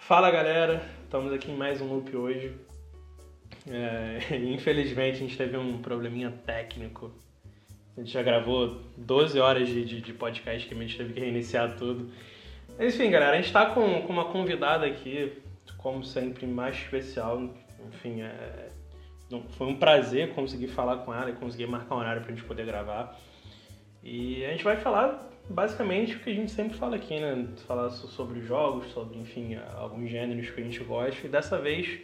Fala galera, estamos aqui em mais um loop hoje. É, infelizmente a gente teve um probleminha técnico. A gente já gravou 12 horas de, de, de podcast que a gente teve que reiniciar tudo. Enfim, galera, a gente está com, com uma convidada aqui, como sempre, mais especial. Enfim, é, foi um prazer conseguir falar com ela e conseguir marcar um horário para a gente poder gravar. E a gente vai falar basicamente o que a gente sempre fala aqui, né? Falar sobre jogos, sobre, enfim, alguns gêneros que a gente gosta. E dessa vez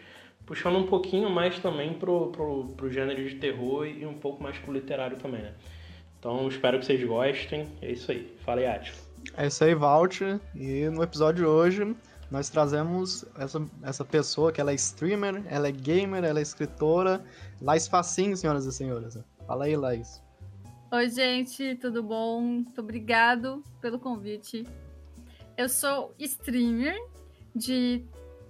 puxando um pouquinho mais também pro, pro, pro gênero de terror e um pouco mais pro literário também, né? Então espero que vocês gostem. É isso aí. Fala aí, Atila. É isso aí, Valt. E no episódio de hoje nós trazemos essa, essa pessoa que ela é streamer, ela é gamer, ela é escritora. Laís Facinho, senhoras e senhores. Fala aí, Laís. Oi, gente, tudo bom? Muito obrigado pelo convite. Eu sou streamer de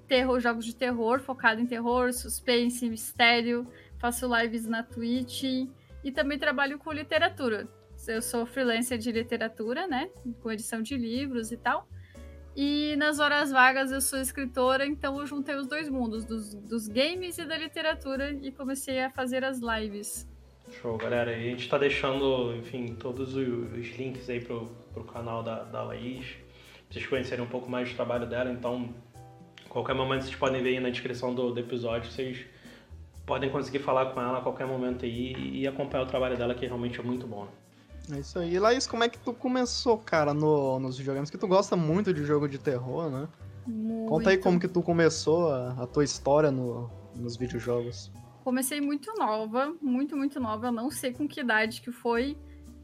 terror, jogos de terror, focado em terror, suspense, mistério. Faço lives na Twitch e também trabalho com literatura. Eu sou freelancer de literatura, né? Com edição de livros e tal. E nas horas vagas eu sou escritora, então eu juntei os dois mundos, dos, dos games e da literatura, e comecei a fazer as lives. Show, galera. E a gente tá deixando, enfim, todos os links aí pro, pro canal da, da Laís, pra vocês conhecerem um pouco mais do trabalho dela, então qualquer momento vocês podem ver aí na descrição do, do episódio, vocês podem conseguir falar com ela a qualquer momento aí e acompanhar o trabalho dela, que realmente é muito bom. Né? É isso aí. Laís, como é que tu começou, cara, no, nos videogames? Que tu gosta muito de jogo de terror, né? Muito. Conta aí como que tu começou a, a tua história no, nos videojogos. Comecei muito nova, muito, muito nova. Eu não sei com que idade que foi.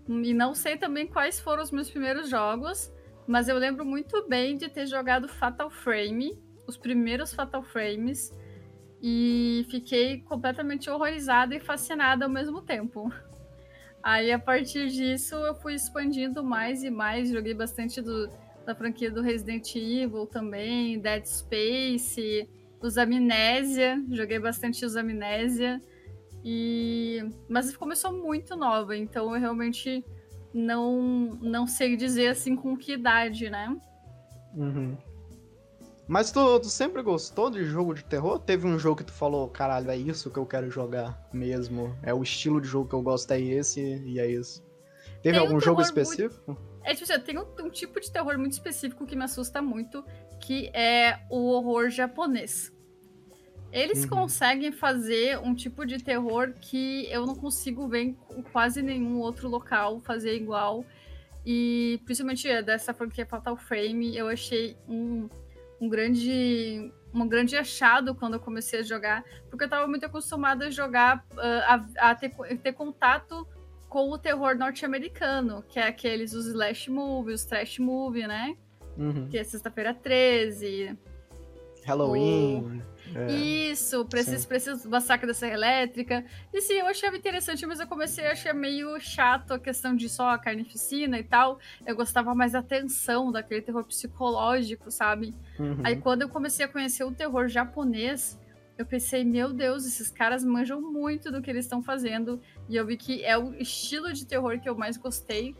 E não sei também quais foram os meus primeiros jogos. Mas eu lembro muito bem de ter jogado Fatal Frame os primeiros Fatal Frames e fiquei completamente horrorizada e fascinada ao mesmo tempo. Aí a partir disso eu fui expandindo mais e mais, joguei bastante do, da franquia do Resident Evil também, Dead Space, os Amnésia, joguei bastante os Amnésia. E mas começou muito nova, então eu realmente não não sei dizer assim com que idade, né? Uhum. Mas tu, tu, sempre gostou de jogo de terror? Teve um jogo que tu falou, caralho, é isso que eu quero jogar mesmo? É o estilo de jogo que eu gosto, é esse e é isso. Teve tem algum um jogo específico? Muito... É tipo assim, tem um, um, tipo de terror muito específico que me assusta muito, que é o horror japonês. Eles uhum. conseguem fazer um tipo de terror que eu não consigo ver em quase nenhum outro local fazer igual. E principalmente dessa franquia Fatal Frame, eu achei um um grande um grande achado quando eu comecei a jogar, porque eu estava muito acostumada a jogar, uh, a, a ter, ter contato com o terror norte-americano, que é aqueles os slash movie, os trash movie, né? Uhum. Que é sexta-feira 13. Halloween. É. Isso, preciso, preciso do massacre da Serra Elétrica. E sim, eu achava interessante, mas eu comecei a achar meio chato a questão de só a carnificina e tal. Eu gostava mais da tensão, daquele terror psicológico, sabe? Uhum. Aí quando eu comecei a conhecer o terror japonês, eu pensei, meu Deus, esses caras manjam muito do que eles estão fazendo. E eu vi que é o estilo de terror que eu mais gostei.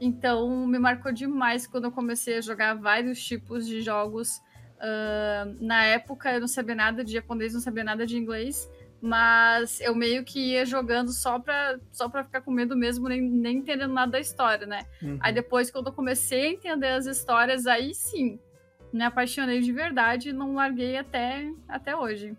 Então me marcou demais quando eu comecei a jogar vários tipos de jogos Uh, na época eu não sabia nada de japonês, não sabia nada de inglês, mas eu meio que ia jogando só pra, só pra ficar com medo mesmo, nem, nem entendendo nada da história, né? Uhum. Aí depois, quando eu comecei a entender as histórias, aí sim, me apaixonei de verdade e não larguei até, até hoje.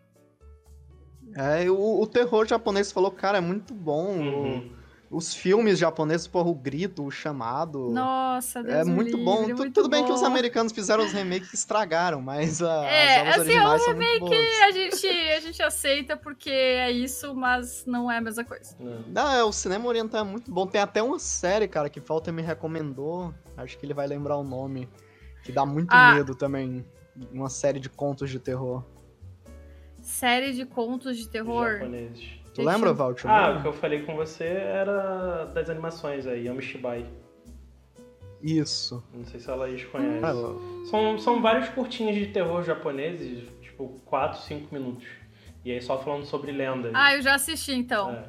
É, o, o terror japonês falou, cara, é muito bom. Uhum. Os filmes japoneses, porra, o grito, o chamado. Nossa, Deus É muito livre, bom. Muito Tudo bem bom. que os americanos fizeram os remakes que estragaram, mas a, é, as assim, originais o remake a gente, a gente aceita porque é isso, mas não é a mesma coisa. Não, é, o cinema oriental é muito bom. Tem até uma série, cara, que Falta me recomendou. Acho que ele vai lembrar o nome. Que dá muito ah. medo também. Uma série de contos de terror. Série de contos de terror? Japoneses. Tu lembra, Valt? Ah, o que eu falei com você era das animações aí, Yamishibai. Isso. Não sei se a Laís conhece. Ah, São, são vários curtinhos de terror japoneses, tipo 4, 5 minutos. E aí só falando sobre lendas. Ah, eu já assisti então. É,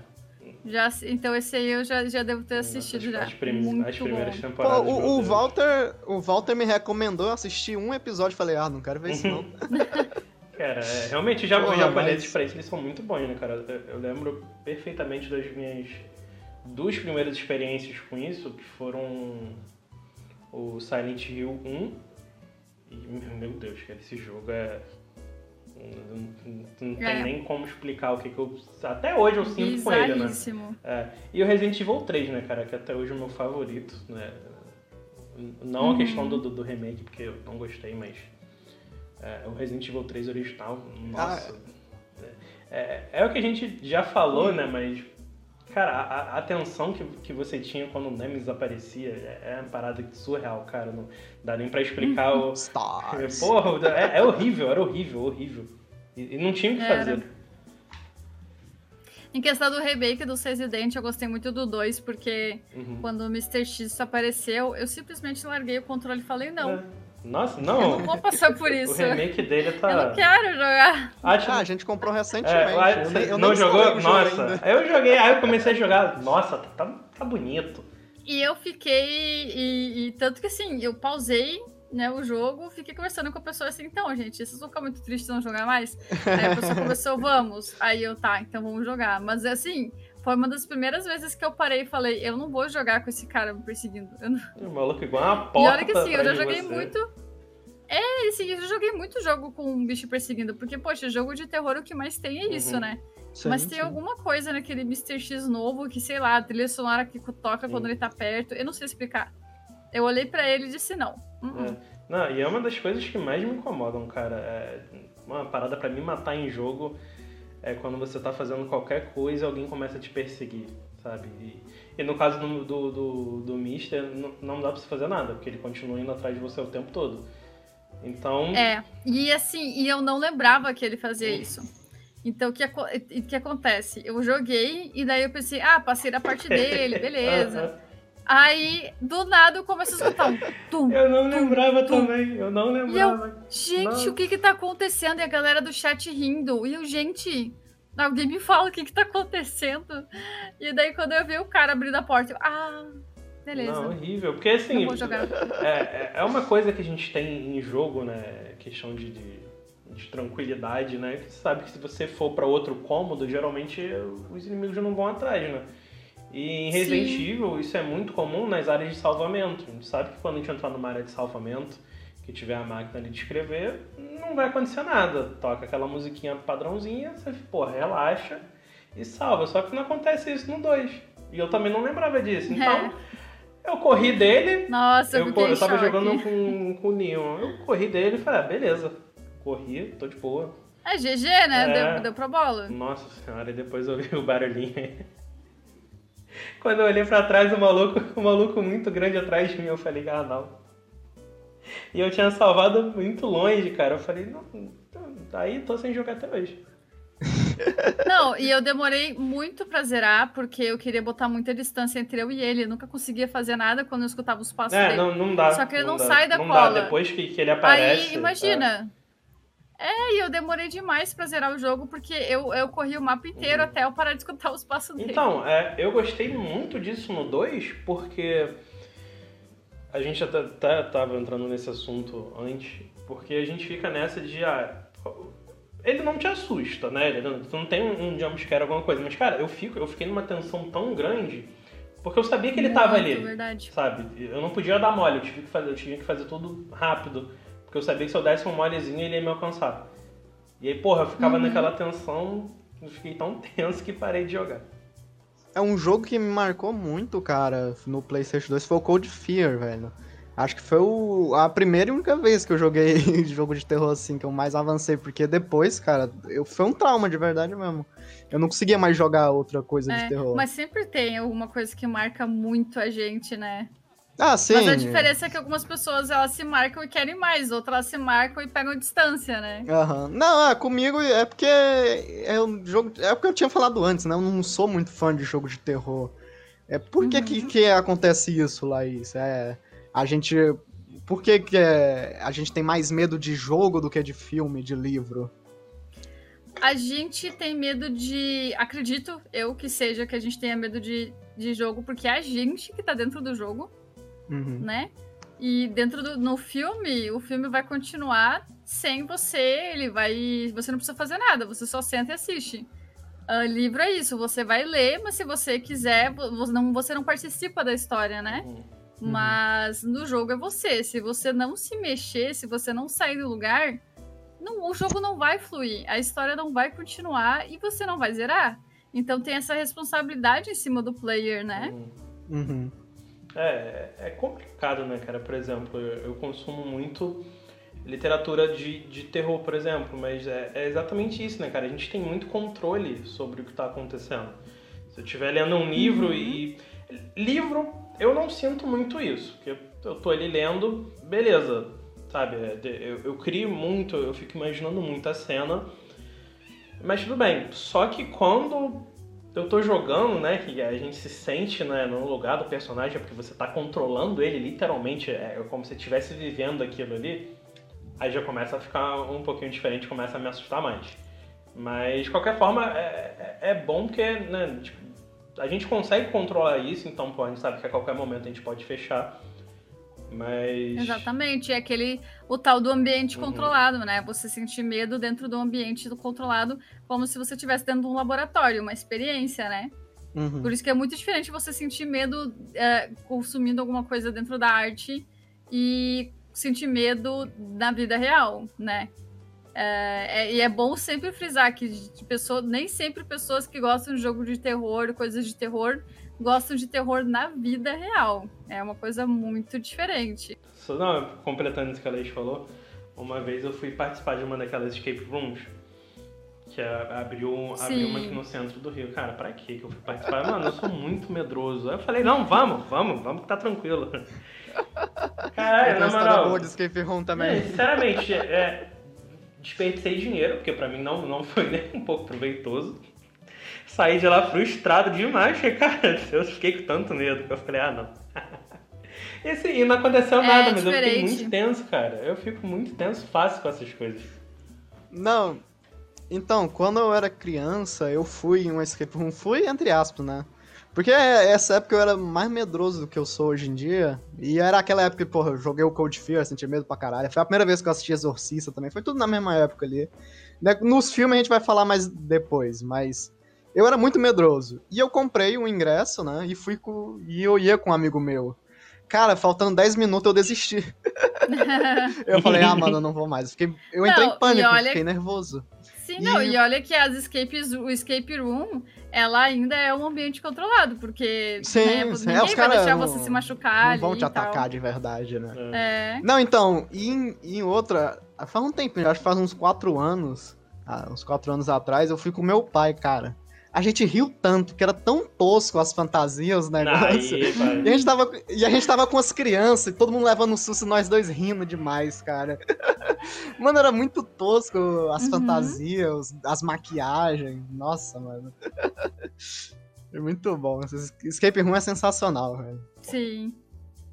Já, então esse aí eu já, já devo ter as- assistido as, já. as prim- Muito as primeiras bom. Pô, temporadas. meu o, o. Walter, o Walter me recomendou eu assistir um episódio e falei, ah, não quero ver isso não. Cara, é, realmente já Porra, os japoneses mas- pra isso, eles são muito bons, né, cara? Eu, eu lembro perfeitamente das minhas duas primeiras experiências com isso, que foram o Silent Hill 1 e, meu Deus, cara, esse jogo é... Não, não- não tem É. nem como explicar o que, que eu... Até hoje eu sinto com ele, né? É, e o Resident Evil 3, né, cara, que até hoje é o meu favorito, né? Não a Uhum. questão do, do, do remake, porque eu não gostei, mas é, o Resident Evil 3 original, nossa. É, é o que a gente já falou, né, mas, cara, a, a atenção que, que você tinha quando o Nemesis aparecia é, é uma parada surreal, cara, não dá nem pra explicar o... Stars. Porra, é, é horrível, era horrível, horrível. E, e não tinha o que Era. fazer. Em questão do remake dos Resident, eu gostei muito do 2, porque Uhum. quando o Mr. X apareceu, eu simplesmente larguei o controle e falei, não, É. Nossa, eu não. não vou passar por O isso. remake dele tá. Eu não quero jogar. Ah, tipo, Ah, a gente comprou é, recentemente. lá- eu eu não nem jogou? o Nossa. ainda. Aí eu joguei, aí eu comecei a jogar. Nossa, tá, tá, tá bonito. E eu fiquei. E, e tanto que assim, eu pausei né, o jogo, fiquei conversando com a pessoa assim, então, gente, vocês vão ficar muito tristes de não jogar mais? Aí a pessoa começou, vamos. Aí eu, tá, então vamos jogar. Mas assim, foi uma das primeiras vezes que eu parei e falei, eu não vou jogar com esse cara me perseguindo. Eu não... O maluco igual uma E porta. olha que assim, eu já joguei você. muito. É, assim, eu já joguei muito jogo com um bicho perseguindo, porque, poxa, jogo de terror o que mais tem é isso, Uhum. né? Sim, Mas tem sim. alguma coisa naquele Mr. X novo que, sei lá, a trilha sonora que toca Sim. quando ele tá perto. Eu não sei explicar. Eu olhei pra ele e disse não. Uh-uh. É. Não, e é uma das coisas que mais me incomodam, cara. É uma parada pra me matar em jogo é quando você tá fazendo qualquer coisa e alguém começa a te perseguir, sabe? E, e no caso do, do, do, do Mister, não, não dá pra você fazer nada, porque ele continua indo atrás de você o tempo todo. Então. É, e assim, e eu não lembrava que ele fazia Hum. isso. Então, o que, que acontece? Eu joguei e daí eu pensei, ah, passei da parte dele, beleza. Aí, do nada, eu começo a escutar um tum. Eu não lembrava tum. também, eu não lembrava. Gente, Nossa. o que que tá acontecendo? E a galera do chat rindo. E eu, gente, alguém me fala o que que tá acontecendo. E daí, quando eu vi o cara abrindo a porta, eu, ah, beleza. Não, horrível. Porque assim, Não vou jogar. é, é- é uma coisa que a gente tem em jogo, né? Questão de, de, de tranquilidade, né? Que você sabe que se você for pra outro cômodo, geralmente os inimigos não vão atrás, né? E em Resident Sim. Evil isso é muito comum nas áreas de salvamento. A gente sabe que quando a gente entrar numa área de salvamento, que tiver a máquina ali de escrever, não vai acontecer nada. Toca aquela musiquinha padrãozinha, você, pô, relaxa e salva. Só que não acontece isso no 2. E eu também não lembrava disso. Então, eu corri dele, Nossa, eu, eu, eu tava jogando com, com o Neon. Eu corri dele e falei, ah, beleza. Corri, tô de boa. É GG, né? É. Deu, deu pra bola. Nossa senhora, e depois eu vi o barulhinho. Quando eu olhei pra trás, o maluco, o maluco muito grande atrás de mim, eu falei, ah, não. E eu tinha salvado muito longe, cara. Eu falei, não, aí tô sem jogar até hoje. Não, e eu demorei muito pra zerar, porque eu queria botar muita distância entre eu e ele. Eu nunca conseguia fazer nada quando eu escutava os passos É, dele. não, não dá. Só que ele não dá, sai da não cola. Dá. Depois que, que ele aparece. Aí, imagina. É, e eu demorei demais pra zerar o jogo, porque eu, eu corri o mapa inteiro Uhum. até eu parar de escutar os passos dele. Então, é, eu gostei muito disso no 2, porque a gente até, até tava entrando nesse assunto antes, porque a gente fica nessa de. Ah, ele não te assusta, né? Ele não, tu não tem um, um jumpscare, alguma coisa. Mas, cara, eu, fico, eu fiquei numa tensão tão grande, porque eu sabia que ele tava Muito ali. verdade. Sabe? Eu não podia dar mole, eu tive que fazer, eu tinha que fazer tudo rápido. Porque eu sabia que se eu desse um molezinho, ele ia me alcançar. E aí, porra, eu ficava Uhum. naquela tensão, eu fiquei tão tenso que parei de jogar. É um jogo que me marcou muito, cara, no PlayStation 2 foi o Cold Fear, velho. Acho que foi o- a primeira e única vez que eu joguei jogo de terror assim, que eu mais avancei, porque depois, cara, eu, foi um trauma de verdade mesmo. Eu não conseguia mais jogar outra coisa de É, terror. mas sempre tem alguma coisa que marca muito a gente, né? Ah, sim. Mas a diferença é que algumas pessoas elas se marcam e querem mais, outras elas se marcam e pegam distância, né? Aham. Não, é, comigo é porque é um jogo. É porque eu tinha falado antes, né? Eu não sou muito fã de jogo de terror. É por que, Uhum. que, que acontece isso, Laís? É. A gente. Por que, que é, a gente tem mais medo de jogo do que de filme, de livro? A gente tem medo de. Acredito eu que seja que a gente tenha medo de, de jogo, porque é a gente que tá dentro do jogo, Uhum. né? E dentro do no filme, o filme vai continuar sem você, ele vai. Você não precisa fazer nada, você só senta e assiste. Ah, livro é isso, você vai ler, mas se você quiser, vo- você não, você não participa da história, né? Uhum. Mas no jogo é você. Se você não se mexer, se você não sair do lugar, não- o jogo não vai fluir. A história não vai continuar e você não vai zerar. Então tem essa responsabilidade em cima do player, né? Uhum. Uhum. É, é complicado, né, cara? Por exemplo, eu, eu consumo muito literatura de, de terror, por exemplo, mas é, é exatamente isso, né, cara? A gente tem muito controle sobre o que tá acontecendo. Se eu estiver lendo um livro e. Livro, eu não sinto muito isso, porque eu tô ali lendo, beleza, sabe? É, Eu, eu crio muito, eu fico imaginando muito a cena, mas tudo bem. Só que quando eu tô jogando, né, que a gente se sente né, no lugar do personagem, porque você tá controlando ele literalmente, é como se estivesse vivendo aquilo ali, aí já começa a ficar um pouquinho diferente, começa a me assustar mais. Mas, de qualquer forma, é, é- é bom porque né, tipo, a gente consegue controlar isso, então pô, a gente sabe que a qualquer momento a gente pode fechar. Mas. Exatamente. É aquele. O tal do ambiente Uhum. controlado, né? Você sentir medo dentro do ambiente do controlado, como se você estivesse dentro de um laboratório, uma experiência, né? Uhum. Por isso que é muito diferente você sentir medo é, consumindo alguma coisa dentro da arte e sentir medo na vida real, né? É, é- e é bom sempre frisar que de pessoa, nem sempre pessoas que gostam de jogo de terror, coisas de terror, gostam de terror na vida real. É uma coisa muito diferente. Só não, completando isso que a Leite falou, uma vez eu fui participar de uma daquelas escape rooms que abriu, abriu uma aqui no centro do Rio. Cara, pra que que eu fui participar? Mano, eu sou muito medroso. Aí eu falei, não, vamos, vamos, vamos que tá tranquilo. Caralho, na moral. boa de escape room É, também. sinceramente, é, desperdicei dinheiro, porque pra mim não, não foi nem um pouco proveitoso. Saí de lá frustrado demais, porque, cara, eu fiquei com tanto medo que eu falei, ah, não. E assim, e não aconteceu É nada, mas eu fiquei muito tenso, cara. Eu fico muito tenso fácil com essas coisas. Não. Então, quando eu era criança, eu fui em um escape room. Fui, entre aspas, né? Porque essa época eu era mais medroso do que eu sou hoje em dia. E era aquela época que, porra, eu joguei o Cold Fear, senti medo pra caralho. Foi a primeira vez que eu assisti Exorcista também. Foi tudo na mesma época ali. Né, Nos filmes a gente vai falar mais depois, mas eu era muito medroso. E eu comprei um ingresso, né? E fui com. E eu ia com um amigo meu. Cara, faltando 10 minutos eu desisti. Eu falei, ah, mano, eu não vou mais. Fiquei, eu entrei Não, em pânico, olha- fiquei nervoso. Sim, não, E- e olha que as escapes, o escape room, ela ainda é um ambiente controlado, porque Sim, né, sim. É, ninguém os vai deixar não- você se machucar não vão te e tal. atacar de verdade, né? É. É. Não, então, e em, em outra. Faz um tempinho, acho que faz uns quatro anos. ah, uns quatro anos atrás, eu fui com meu pai, cara. A gente riu tanto, que era tão tosco as fantasias, os negócios. Aí, vai. E a, gente tava, e a gente tava com as crianças, e todo mundo levando um susto e nós dois rindo demais, cara. Mano, era muito tosco as Uhum. fantasias, as maquiagens. Nossa, mano. É muito bom. Escape Room é sensacional, velho. Sim.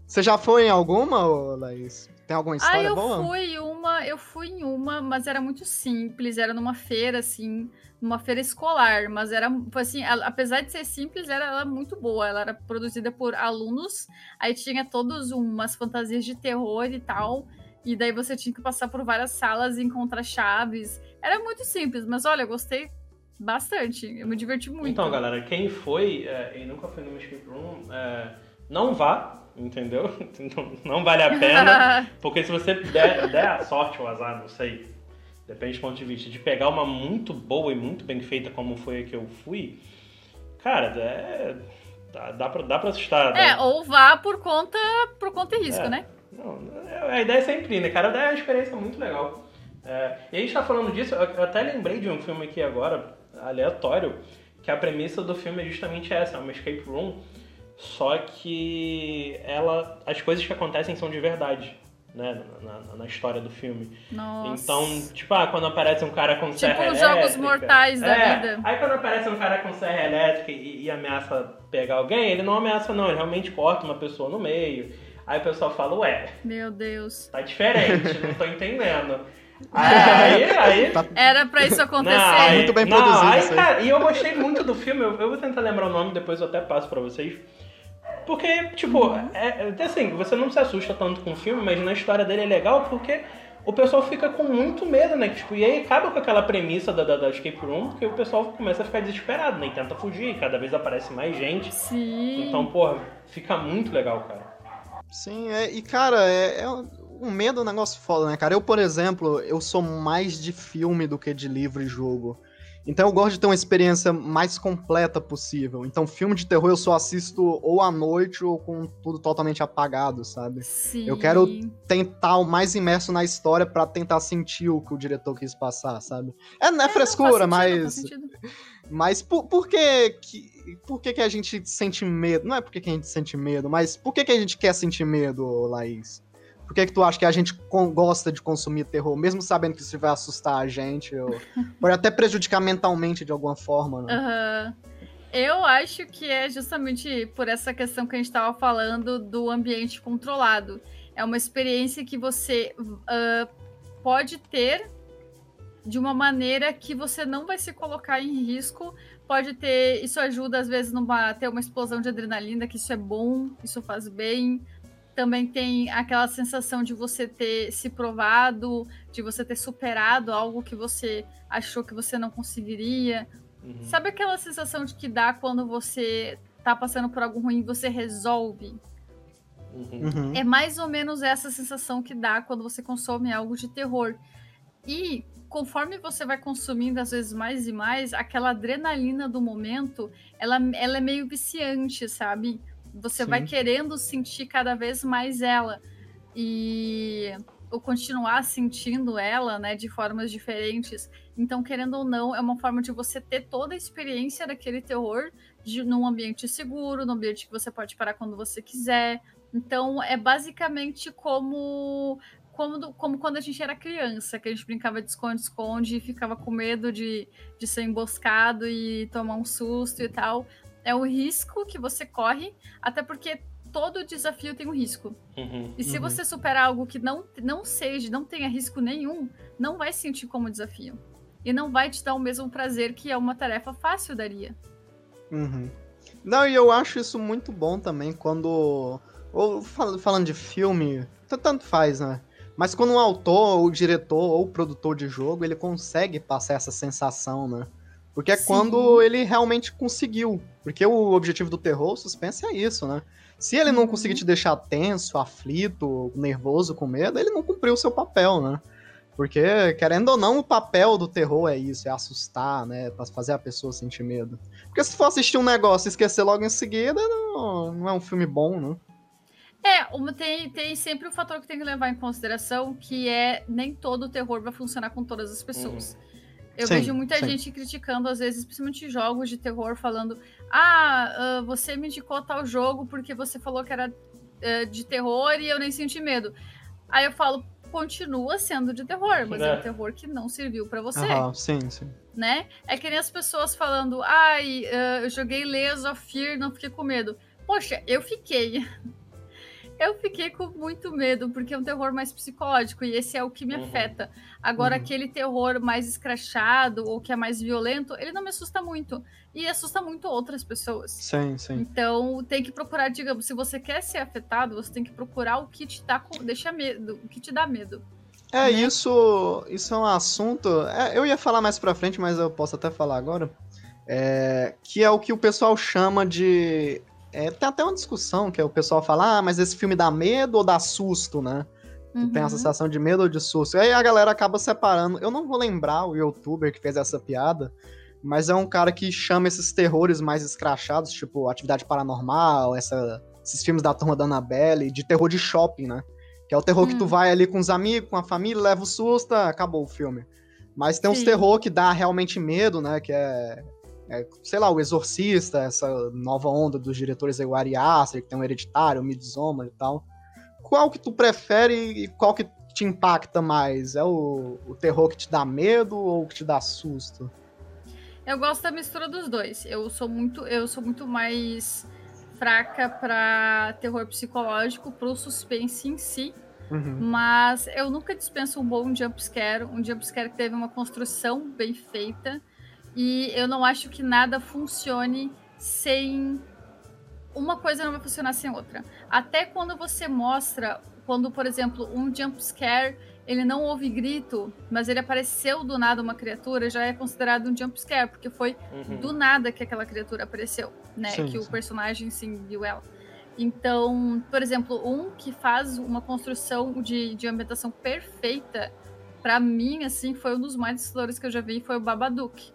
Você já foi em alguma, Laís? Tem alguma Ah, história eu boa? fui uma, eu fui em uma, mas era muito simples, era numa feira, assim, numa feira escolar, mas era, assim, ela- apesar de ser simples, era ela muito boa, ela era produzida por alunos, aí tinha todos umas fantasias de terror e tal, e daí você tinha que passar por várias salas e encontrar chaves, era muito simples, mas olha, eu gostei bastante, eu me diverti muito. Então, galera, quem foi é, e nunca foi no escape room, é, não vá, entendeu? Não, não vale a pena. Porque se você der, der a sorte ou azar, não sei, depende do ponto de vista, de pegar uma muito boa e muito bem feita como foi a que eu fui, cara, é, dá, dá, pra, dá pra assustar. é, dá- ou vá por conta, por conta e risco, É. né? Não, a ideia é sempre né, cara? É uma experiência muito legal. É, e a gente tá falando disso, eu eu até lembrei de um filme aqui agora, aleatório, que a premissa do filme é justamente essa, é uma escape room, só que ela, as coisas que acontecem são de verdade, né, na, na- na história do filme. Nossa. Então, tipo, ah, quando aparece um cara com serra os elétrica... Jogos Mortais da é, vida. Aí quando aparece um cara com serra elétrica e, e ameaça pegar alguém, ele não ameaça não, ele realmente corta uma pessoa no meio. Aí o pessoal fala, ué, Meu Deus. tá diferente, não tô entendendo. Aí, aí, Tá- Era pra isso acontecer. não, aí, Muito bem não, produzido aí, isso aí. cara, e eu gostei muito do filme, eu, eu vou tentar lembrar o nome, depois eu até passo pra vocês. Porque, tipo, Uhum. é, é, assim, você não se assusta tanto com o filme, mas na história dele é legal porque o pessoal fica com muito medo, né? Tipo, e aí acaba com aquela premissa da, da, da escape room, porque o pessoal começa a ficar desesperado, né? E tenta fugir, e cada vez aparece mais gente. Sim. Então, porra, fica muito legal, cara. Sim, é, e cara, é, é um um medo é um negócio foda, né, cara? Eu, por exemplo, eu sou mais de filme do que de livro e jogo. Então eu gosto de ter uma experiência mais completa possível. Então filme de terror eu só assisto ou à noite ou com tudo totalmente apagado, sabe? Sim. Eu quero tentar o mais imerso na história pra tentar sentir o que o diretor quis passar, sabe? É, não é, É, não, frescura, faz sentido, faz mas sentido. mas por, por que, que por que que a gente sente medo? Não é por que que a gente sente medo, mas por que que a gente quer sentir medo, Laís? Por que que tu acha que a gente gosta de consumir terror, mesmo sabendo que isso vai assustar a gente, ou pode até prejudicar mentalmente de alguma forma, né? Aham. Eu acho que é justamente por essa questão que a gente estava falando do ambiente controlado. É uma experiência que você ah, pode ter de uma maneira que você não vai se colocar em risco. Pode ter. Isso ajuda, às vezes, a ter uma explosão de adrenalina, que isso é bom, isso faz bem. Também tem aquela sensação de você ter se provado, de você ter superado algo que você achou que você não conseguiria. Uhum. Sabe aquela sensação de que dá quando você tá passando por algo ruim e você resolve? Uhum. Uhum. É mais ou menos essa sensação que dá quando você consome algo de terror. E conforme você vai consumindo às vezes mais e mais, aquela adrenalina do momento, ela, ela é meio viciante, sabe? Você Sim. vai querendo sentir cada vez mais ela. E ou continuar sentindo ela, né, de formas diferentes. Então, querendo ou não, é uma forma de você ter toda a experiência daquele terror de, num ambiente seguro, num ambiente que você pode parar quando você quiser. Então, é basicamente como como, como quando a gente era criança, que a gente brincava de esconde-esconde e ficava com medo de, de ser emboscado e tomar um susto e tal. É o risco que você corre, até porque todo desafio tem um risco. Uhum. E se Uhum. você superar algo que não, não seja, não tenha risco nenhum, não vai sentir como desafio. E não vai te dar o mesmo prazer que é uma tarefa fácil daria. Uhum. Não, e eu acho isso muito bom também quando. Ou fal- falando de filme, tanto faz, né? Mas quando um autor, ou diretor, ou produtor de jogo, ele consegue passar essa sensação, né? Porque é Sim. quando ele realmente conseguiu. Porque o objetivo do terror, o suspense é isso, né? Se ele não Uhum. conseguir te deixar tenso, aflito, nervoso, com medo, ele não cumpriu o seu papel, né? Porque, querendo ou não, o papel do terror é isso, é assustar, né? Pra fazer a pessoa sentir medo. Porque se for assistir um negócio e esquecer logo em seguida, não, não é um filme bom, né? É, uma, tem, tem sempre o fator que tem que levar em consideração, que é nem todo o terror vai funcionar com todas as pessoas. Eu Sim, vejo muita sim. gente criticando, às vezes, principalmente jogos de terror, falando: Ah, ah, você me indicou tal jogo porque você falou que era eh, de terror e eu nem senti medo. Aí eu falo, continua sendo de terror, mas é, É. um terror que não serviu pra você, Aham, sim, sim. né? É que nem as pessoas falando, ai, ah, eu joguei Layers of Fear, não fiquei com medo. Poxa, eu fiquei. Eu fiquei com muito medo, porque é um terror mais psicológico, e esse é o que me Uhum. afeta. Agora, Uhum. aquele terror mais escrachado, ou que é mais violento, ele não me assusta muito. E assusta muito outras pessoas. Sim, sim. Então, tem que procurar, digamos, se você quer ser afetado, você tem que procurar o que te dá, deixa medo, o que te dá medo. É, né? isso, isso é um assunto. é, eu ia falar mais pra frente, mas eu posso até falar agora. É, que é o que o pessoal chama de. É, tem até uma discussão que é o pessoal fala, ah, mas esse filme dá medo ou dá susto, né? Tu tem a Uhum. sensação de medo ou de susto. Aí a galera acaba separando. Eu não vou lembrar o youtuber que fez essa piada, mas é um cara que chama esses terrores mais escrachados, tipo Atividade Paranormal, essa- esses filmes da turma da Annabelle, de terror de shopping, né? Que é o terror que tu Hum. vai ali com os amigos, com a família, leva o susto, acabou o filme. Mas tem uns Sim. terror que dá realmente medo, né? Que é, é, sei lá, o Exorcista, essa nova onda dos diretores aí, o Ari Aster, que tem um Hereditário, o Midsommar e tal. Qual que tu prefere e qual que te impacta mais? É o, o terror que te dá medo ou que te dá susto? Eu gosto da mistura dos dois. Eu sou muito, eu sou muito mais fraca pra terror psicológico, pro suspense em si. Uhum. Mas eu nunca dispenso um bom jumpscare, um jumpscare que teve uma construção bem feita. E eu não acho que nada funcione sem. Uma coisa não vai funcionar sem outra. Até quando você mostra, quando, por exemplo, um jumpscare ele não ouve grito, mas ele apareceu do nada uma criatura, já é considerado um jumpscare, porque foi Uhum. do nada que aquela criatura apareceu, né? Sim, que o sim. personagem sim viu ela. Então, por exemplo, um que faz uma construção de, de ambientação perfeita, pra mim, assim, foi um dos mais assustadores que eu já vi, foi o Babadook.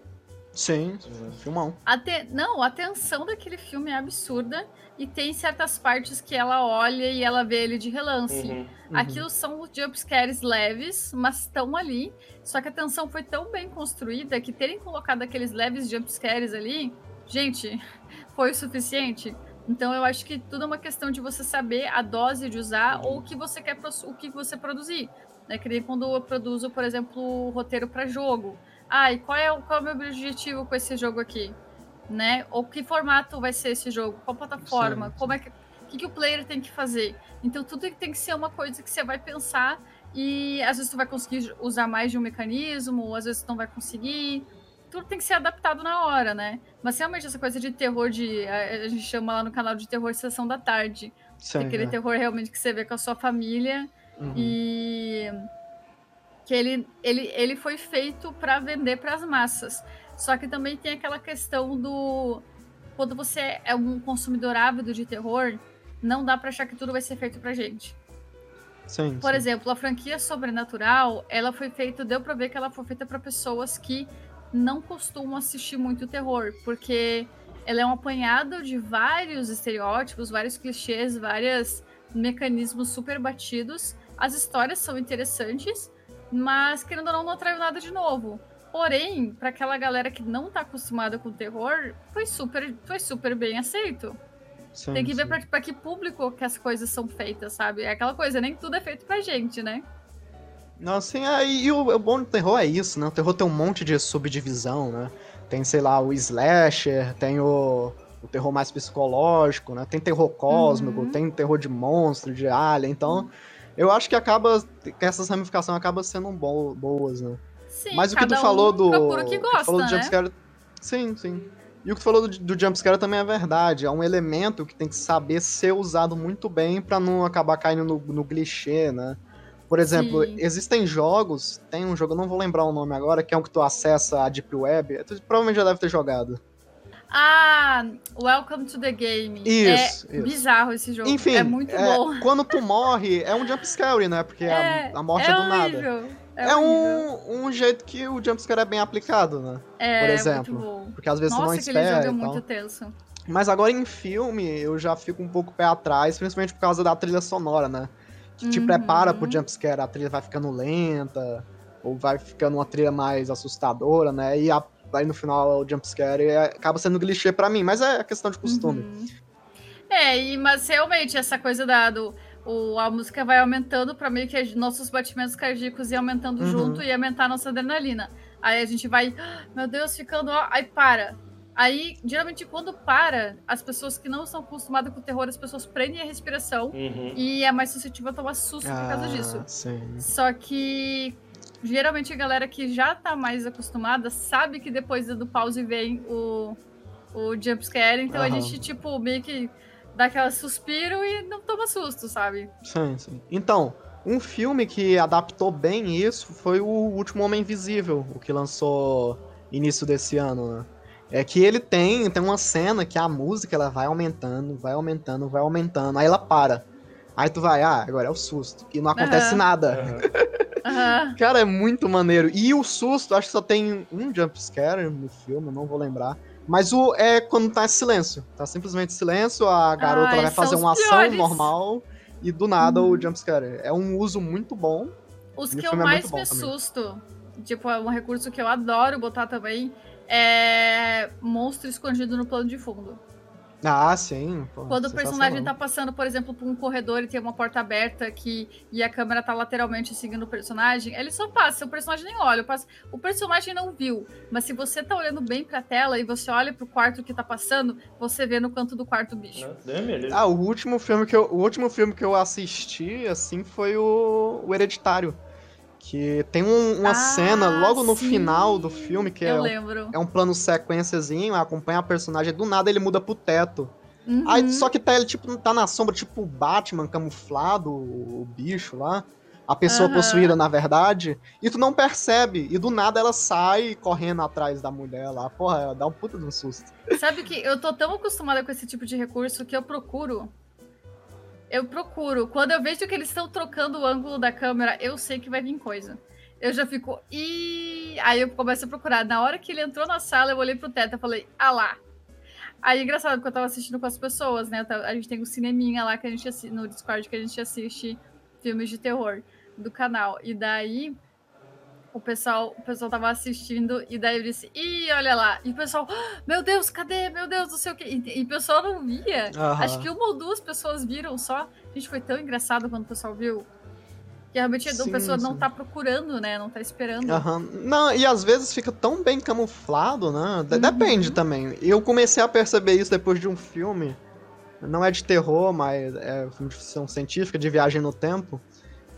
Sim, filmão. A te- Não, a tensão daquele filme é absurda e tem certas partes que ela olha e ela vê ele de relance. Uhum. Aquilo são os jumpscares leves, mas estão ali. Só que a tensão foi tão bem construída que terem colocado aqueles leves jumpscares ali, gente, foi o suficiente. Então eu acho que tudo é uma questão de você saber a dose de usar ou o que você quer o que você produzir. Né? Que nem quando eu produzo, por exemplo, roteiro para jogo. Ah, e qual é, o- qual é o meu objetivo com esse jogo aqui? Né? Ou que formato vai ser esse jogo? Qual plataforma? Sim. Como é que, o que, que o player tem que fazer? Então tudo tem que ser uma coisa que você vai pensar e às vezes tu vai conseguir usar mais de um mecanismo, ou às vezes tu não vai conseguir. Tudo tem que ser adaptado na hora, né? Mas realmente essa coisa de terror de. A, a gente chama lá no canal de terror sessão da tarde. Sim, aquele é. terror realmente que você vê com a sua família Uhum. e que ele, ele, ele foi feito para vender para as massas. Só que também tem aquela questão do quando você é um consumidor ávido de terror, não dá para achar que tudo vai ser feito pra gente. Sim, Por sim. exemplo, a franquia Sobrenatural, ela foi feita, deu pra ver que ela foi feita pra pessoas que não costumam assistir muito terror, porque ela é um apanhado de vários estereótipos, vários clichês, vários mecanismos super batidos. As histórias são interessantes, mas querendo ou não, não atraiu nada de novo. Porém, pra aquela galera que não tá acostumada com terror, foi super, foi super bem aceito. Sim, Tem que ver pra que público que as coisas são feitas, sabe? É aquela coisa, nem tudo é feito pra gente, né? Não, assim, é, e o, o bom do terror é isso, né? O terror tem um monte de subdivisão, né? Tem, sei lá, o slasher, tem o, o terror mais psicológico, né? Tem terror cósmico, Uhum. tem terror de monstro, de alien, então... Eu acho que acaba, que essas ramificações acabam sendo bo- boas, né? Sim, Mas o que tu cada falou um do. procura o que gosta, falou do né? jumpscare. Sim, sim. E o que tu falou do, do jumpscare também é verdade. É um elemento que tem que saber ser usado muito bem pra não acabar caindo no, no clichê, né? Por exemplo, Sim. existem jogos, tem um jogo, eu não vou lembrar o nome agora, que é um que tu acessa a Deep Web. Tu provavelmente já deve ter jogado. Ah, Welcome to the Game. Isso, é isso. bizarro esse jogo. Enfim, é muito bom. quando tu morre, é um jumpscare, né? Porque É, a, a morte é, do nada. horrível, É, horrível. um, um jeito que o jumpscare é bem aplicado, né? é, por exemplo. Muito bom. Porque às vezes tu não Nossa, aquele espera jogo é muito tenso. Mas agora em filme, eu já fico um pouco pé atrás, principalmente por causa da trilha sonora, né? Que te Uhum. prepara pro jumpscare, a trilha vai ficando lenta, ou vai ficando uma trilha mais assustadora, né? E a- aí no final o jumpscare é- acaba sendo clichê pra mim, mas é questão de costume. Uhum. É, e, mas realmente essa coisa da, do, o, a música vai aumentando pra meio que as- nossos batimentos cardíacos ir aumentando Uhum. junto e aumentar a nossa adrenalina. Aí a gente vai, "Ah, meu Deus, ficando, ó, aí para. Aí, geralmente, quando para, as pessoas que não estão acostumadas com o terror, as pessoas prendem a respiração Uhum. e é mais suscetível a tomar susto por causa Ah, disso. Sim. Só que geralmente a galera que já tá mais acostumada sabe que depois do pause vem o, o jumpscare, então a gente, tipo, meio que dá aquela suspiro e não toma susto, sabe? Sim, sim. Então, um filme que adaptou bem isso foi o Último Homem Invisível, o que lançou início desse ano, né? É que ele tem, tem uma cena que a música ela vai aumentando, vai aumentando, vai aumentando, aí ela para. Aí tu vai, ah, agora é o susto. E não acontece Aham. nada. Aham. Cara, é muito maneiro. E o susto, acho que só tem um jumpscare no filme, não vou lembrar. Mas o é quando tá em silêncio. Tá simplesmente silêncio, a garota Ah, vai fazer uma ação piores. normal e do nada Uhum. o jumpscare. É um uso muito bom. Os o que eu é mais me também. assusto, tipo, é um recurso que eu adoro botar também, é monstro escondido no plano de fundo. Ah, sim. Pô, Quando o personagem tá passando, por exemplo, por um corredor e tem uma porta aberta que, e a câmera tá lateralmente seguindo o personagem, ele só passa, o personagem nem olha. Passa, o personagem não viu, mas se você tá olhando bem pra tela e você olha pro quarto que tá passando, você vê no canto do quarto o bicho. Ah, o último filme que eu, o último filme que eu assisti, assim, foi o, o Hereditário. Que tem um, uma ah, cena logo no sim. final do filme que é, é um plano sequenciazinho, acompanha a personagem, do nada ele muda pro teto. Uhum. Aí, só que tá, ele tipo, tá na sombra, tipo o Batman camuflado, o, o bicho lá. A pessoa uhum. possuída, na verdade, e tu não percebe. E do nada ela sai correndo atrás da mulher lá. Porra, dá um puta de um susto. Sabe que eu tô tão acostumada com esse tipo de recurso que eu procuro eu procuro. Quando eu vejo que eles estão trocando o ângulo da câmera, eu sei que vai vir coisa. Eu já fico. E aí eu começo a procurar. Na hora que ele entrou na sala, eu olhei pro teto e falei, ah lá. Aí engraçado, porque eu tava assistindo com as pessoas, né? A gente tem um cineminha lá que a gente assiste, no Discord que a gente assiste filmes de terror do canal. E daí o pessoal, o pessoal tava assistindo e daí eu disse, ih, olha lá. E o pessoal, ah, meu Deus, cadê? Meu Deus, não sei o quê. E, e o pessoal não via. Uhum. Acho que uma ou duas pessoas viram só. Gente, foi tão engraçado quando o pessoal viu. Que realmente sim, a pessoa sim. não tá procurando, né? Não tá esperando. Uhum. Não, e às vezes fica tão bem camuflado, né? Uhum. Depende também. Eu comecei a perceber isso depois de um filme. Não é de terror, mas é filme de ficção científica, de viagem no tempo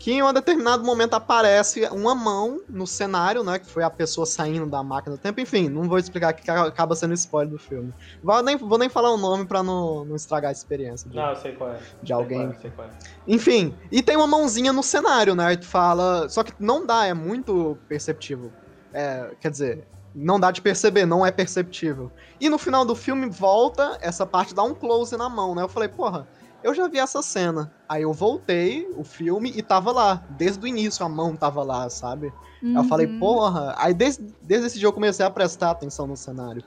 que em um determinado momento aparece uma mão no cenário, né? Que foi a pessoa saindo da máquina do tempo. Enfim, não vou explicar que acaba sendo spoiler do filme. Vou nem, vou nem falar o nome pra não, não estragar a experiência. De, não, eu sei qual é. De alguém. Qual é, sei qual é. Enfim, e tem uma mãozinha no cenário, né? Tu fala. Só que não dá, é muito perceptível. É, quer dizer, não dá de perceber, não é perceptível. E no final do filme volta, essa parte dá um close na mão, né? Eu falei, porra eu já vi essa cena. Aí eu voltei o filme e tava lá. Desde o início a mão tava lá, sabe? Uhum. Eu falei, porra. Aí desde, desde esse dia eu comecei a prestar atenção no cenário.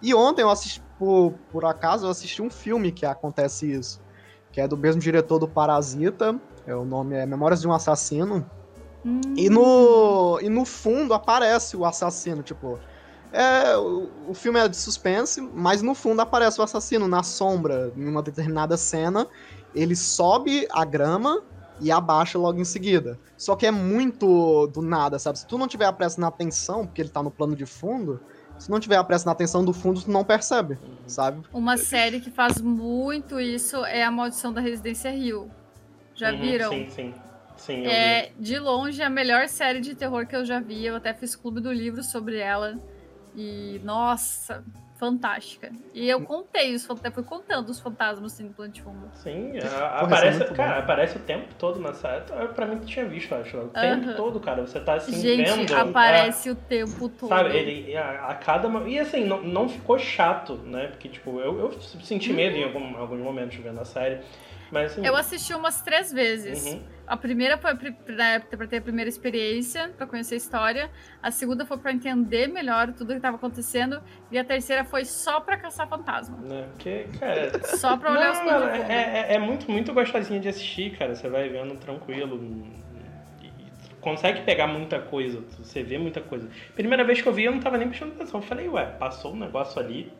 E ontem eu assisti, por, por acaso, eu assisti um filme que acontece isso. Que é do mesmo diretor do Parasita. É, o nome é Memórias de um Assassino. Uhum. E, no, e no fundo aparece o assassino, tipo. É, o, o, filme é de suspense, mas no fundo aparece o assassino na sombra, em uma determinada cena. Ele sobe a grama e abaixa logo em seguida. Só que é muito do nada, sabe? Se tu não tiver a prestando atenção, porque ele tá no plano de fundo, se não tiver a prestando atenção do fundo, tu não percebe, sabe? Uma série que faz muito isso é A Maldição da Residência Rio. Já uhum, viram? Sim, sim. Sim, é, vi. de longe, a melhor série de terror que eu já vi. Eu até fiz clube do livro sobre ela. E, nossa, fantástica. E eu contei, os, eu fui contando os fantasmas assim, do plano de fundo. Sim, a, aparece, é cara, aparece o tempo todo na série. Pra mim, tu tinha visto, acho. O tempo todo, cara. Você tá assim, Gente, vendo. aparece é, o tempo todo. Sabe, ele, a, a, cada. E assim, não, não ficou chato, né? Porque, tipo, eu, eu senti medo uhum. em algum, alguns momentos vendo a série. Mas, assim, eu assisti umas três vezes. Uhum. A primeira foi para ter a primeira experiência, para conhecer a história. A segunda foi para entender melhor tudo que estava acontecendo. E a terceira foi só para caçar fantasma. Né? Porque, cara. só para olhar não, as coisas. É, é, é, muito, muito gostosinho de assistir, cara. Você vai vendo tranquilo. consegue pegar muita coisa. Você vê muita coisa. Primeira vez que eu vi, eu não tava nem prestando atenção. Eu falei, ué, passou um negócio ali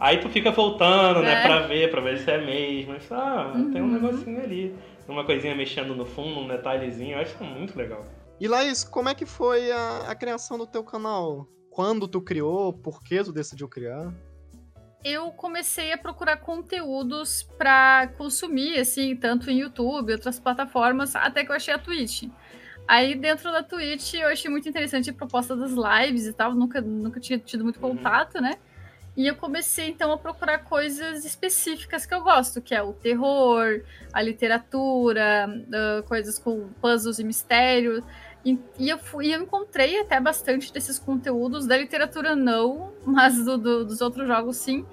Aí tu fica voltando, né, é. pra ver, pra ver se é mesmo. Mas, ah, uhum. tem um uhum. negocinho ali. Uma coisinha mexendo no fundo, um detalhezinho. Eu acho que é muito legal. E Laís, como é que foi a, a criação do teu canal? Quando tu criou? Por que tu decidiu criar? eu comecei a procurar conteúdos para consumir, assim, tanto em YouTube, outras plataformas, até que eu achei a Twitch. Aí dentro da Twitch eu achei muito interessante a proposta das lives e tal, nunca, nunca tinha tido muito uhum. contato, uhum. né? E eu comecei então a procurar coisas específicas que eu gosto, que é o terror, a literatura, uh, coisas com puzzles e mistério. E, e, eu fui, eu encontrei até bastante desses conteúdos da literatura não, mas do, do, dos outros jogos sim.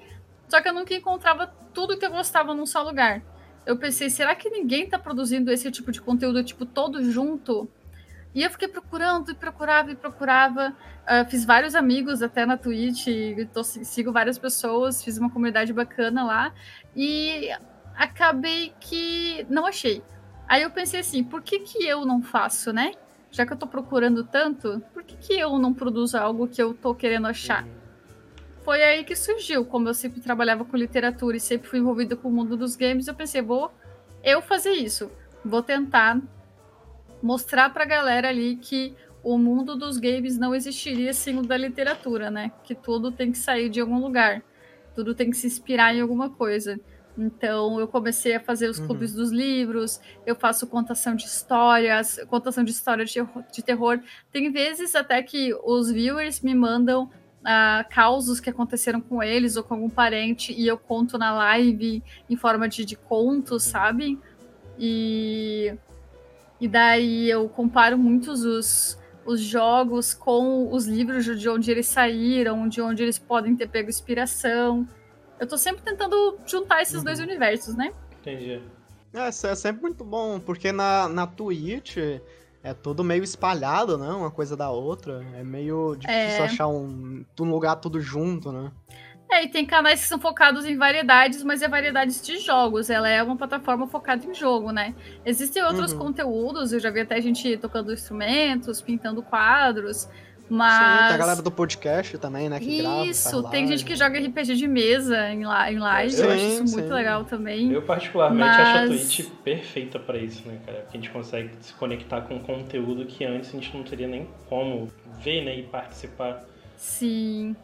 Só que eu nunca encontrava tudo que eu gostava num só lugar. Eu pensei, será que ninguém está produzindo esse tipo de conteúdo tipo todo junto? E eu fiquei procurando e procurava e procurava. Uh, fiz vários amigos até na Twitch, tô, sigo várias pessoas, fiz uma comunidade bacana lá. E acabei que não achei. Aí eu pensei assim, por que, que eu não faço, né? Já que eu tô procurando tanto, por que, que eu não produzo algo que eu tô querendo achar? foi aí que surgiu. Como eu sempre trabalhava com literatura e sempre fui envolvida com o mundo dos games, eu pensei, vou eu fazer isso. Vou tentar mostrar pra galera ali que o mundo dos games não existiria sem o da literatura, né? Que tudo tem que sair de algum lugar. Tudo tem que se inspirar em alguma coisa. Então eu comecei a fazer os uhum. clubes dos livros, eu faço contação de histórias, contação de história de, de terror. Tem vezes até que os viewers me mandam uh, causos que aconteceram com eles ou com algum parente e eu conto na live em forma de, de contos, uhum. sabe? E, e daí eu comparo muitos os, os jogos com os livros de onde eles saíram, de onde eles podem ter pego inspiração. Eu tô sempre tentando juntar esses uhum. dois universos, né? Entendi. É, isso é sempre muito bom, porque na, na Twitch é tudo meio espalhado, né? Uma coisa da outra. É meio difícil é... achar um, um lugar tudo junto, né? É, e tem canais que são focados em variedades, mas é variedades de jogos. Ela é uma plataforma focada em jogo, né? Existem outros uhum. conteúdos, eu já vi até gente tocando instrumentos, pintando quadros. Mas... Sim, tem a galera do podcast também, né? Que isso, grava, tem gente que joga RPG de mesa em, em live, sim, eu acho isso sim. muito legal também. Eu particularmente mas... acho a Twitch perfeita para isso, né, cara? Porque a gente consegue se conectar com conteúdo que antes a gente não teria nem como ver, né, e participar. Sim.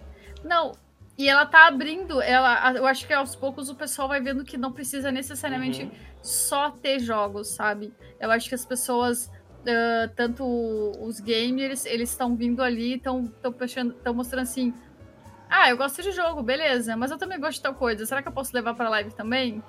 Não, e ela tá abrindo, ela, eu acho que aos poucos o pessoal vai vendo que não precisa necessariamente uhum. só ter jogos, sabe? Eu acho que as pessoas uh, tanto os gamers, eles estão vindo ali, estão mostrando assim, ah, eu gosto de jogo, beleza, mas eu também gosto de tal coisa, será que eu posso levar pra live também?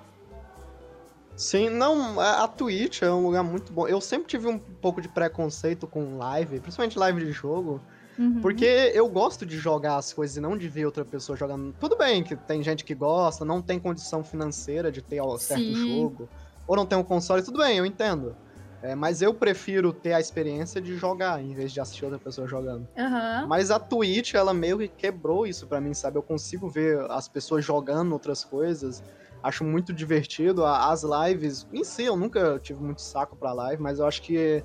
Sim, não, a Twitch é um lugar muito bom. Eu sempre tive um pouco de preconceito com live, principalmente live de jogo, uhum. porque eu gosto de jogar as coisas e não de ver outra pessoa jogando. Tudo bem que tem gente que gosta, não tem condição financeira de ter ó, certo Sim. jogo, ou não tem um console, tudo bem, eu entendo. É, mas eu prefiro ter a experiência de jogar, em vez de assistir outra pessoa jogando. Uhum. Mas a Twitch, ela meio que quebrou isso para mim, sabe? Eu consigo ver as pessoas jogando outras coisas. Acho muito divertido. As lives, em si, eu nunca tive muito saco pra live, mas eu acho que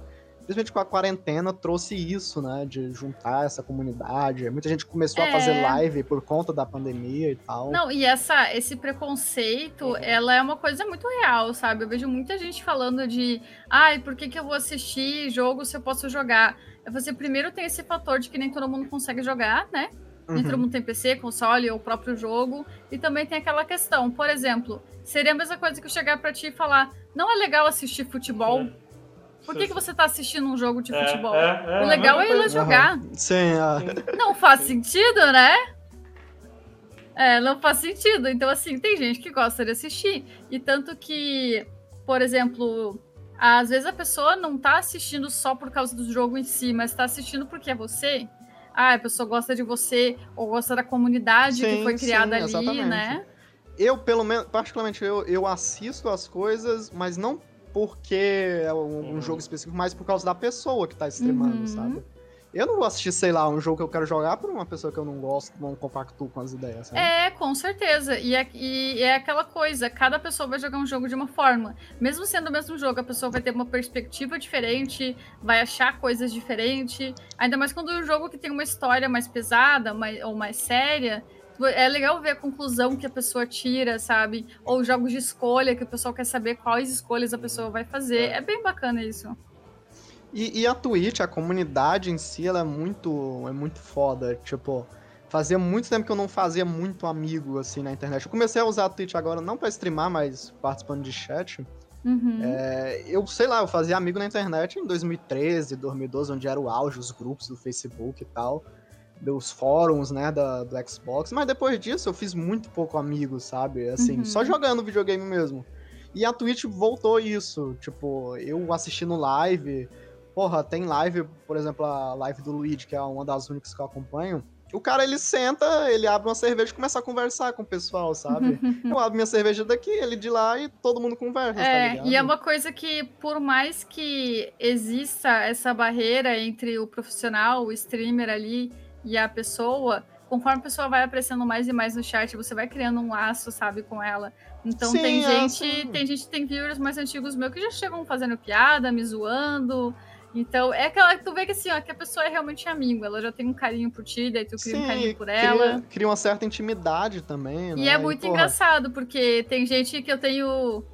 principalmente com a quarentena, trouxe isso, né? De juntar essa comunidade. Muita gente começou é... a fazer live por conta da pandemia e tal. Não, e essa, esse preconceito, é. ela é uma coisa muito real, sabe? Eu vejo muita gente falando de ai, por que, que eu vou assistir jogo se eu posso jogar? Você primeiro tem esse fator de que nem todo mundo consegue jogar, né? Nem uhum. todo mundo tem PC, console ou o próprio jogo. E também tem aquela questão, por exemplo, seria a mesma coisa que eu chegar para ti e falar: não é legal assistir futebol? É por que, que você tá assistindo um jogo de é, futebol? É, é, o legal é ir lá jogar. Uhum. Sim, Não faz sentido, né? É, não faz sentido. Então, assim, tem gente que gosta de assistir. E tanto que, por exemplo, às vezes a pessoa não tá assistindo só por causa do jogo em si, mas tá assistindo porque é você. Ah, a pessoa gosta de você, ou gosta da comunidade sim, que foi criada sim, ali, exatamente. né? Eu, pelo menos, particularmente, eu, eu assisto as coisas, mas não porque é um, um, jogo específico, mas por causa da pessoa que tá streamando, uhum. sabe? Eu não vou assistir, sei lá, um jogo que eu quero jogar por uma pessoa que eu não gosto, não compacto com as ideias. Sabe? É, com certeza. E é, e é aquela coisa, cada pessoa vai jogar um jogo de uma forma. Mesmo sendo o mesmo jogo, a pessoa vai ter uma perspectiva diferente, vai achar coisas diferentes. Ainda mais quando o um jogo que tem uma história mais pesada mais, ou mais séria, é legal ver a conclusão que a pessoa tira, sabe? Ou jogos de escolha, que o pessoal quer saber quais escolhas a pessoa vai fazer. É bem bacana isso. E, e a Twitch, a comunidade em si, ela é muito, é muito foda. Tipo, fazia muito tempo que eu não fazia muito amigo, assim, na internet. Eu comecei a usar a Twitch agora, não para streamar, mas participando de chat. Uhum. É, eu sei lá, eu fazia amigo na internet em 2013, 2012, onde era o auge, os grupos do Facebook e tal dos fóruns, né, da, do Xbox, mas depois disso eu fiz muito pouco amigos, sabe? Assim, uhum. só jogando videogame mesmo. E a Twitch voltou isso, tipo, eu assistindo live, porra, tem live, por exemplo, a live do Luigi, que é uma das únicas que eu acompanho. O cara, ele senta, ele abre uma cerveja e começa a conversar com o pessoal, sabe? eu abro minha cerveja daqui, ele de lá e todo mundo conversa, tá é, tá E é uma coisa que, por mais que exista essa barreira entre o profissional, o streamer ali, e a pessoa, conforme a pessoa vai aparecendo mais e mais no chat, você vai criando um laço, sabe, com ela. Então sim, tem é, gente, tem gente, tem viewers mais antigos meus que já chegam fazendo piada, me zoando. Então, é aquela que tu vê que assim, ó, que a pessoa é realmente amigo, ela já tem um carinho por ti, daí tu cria Sim, um carinho por cria, ela. cria uma certa intimidade também, né? E é muito porra, engraçado, porque tem gente que eu tenho.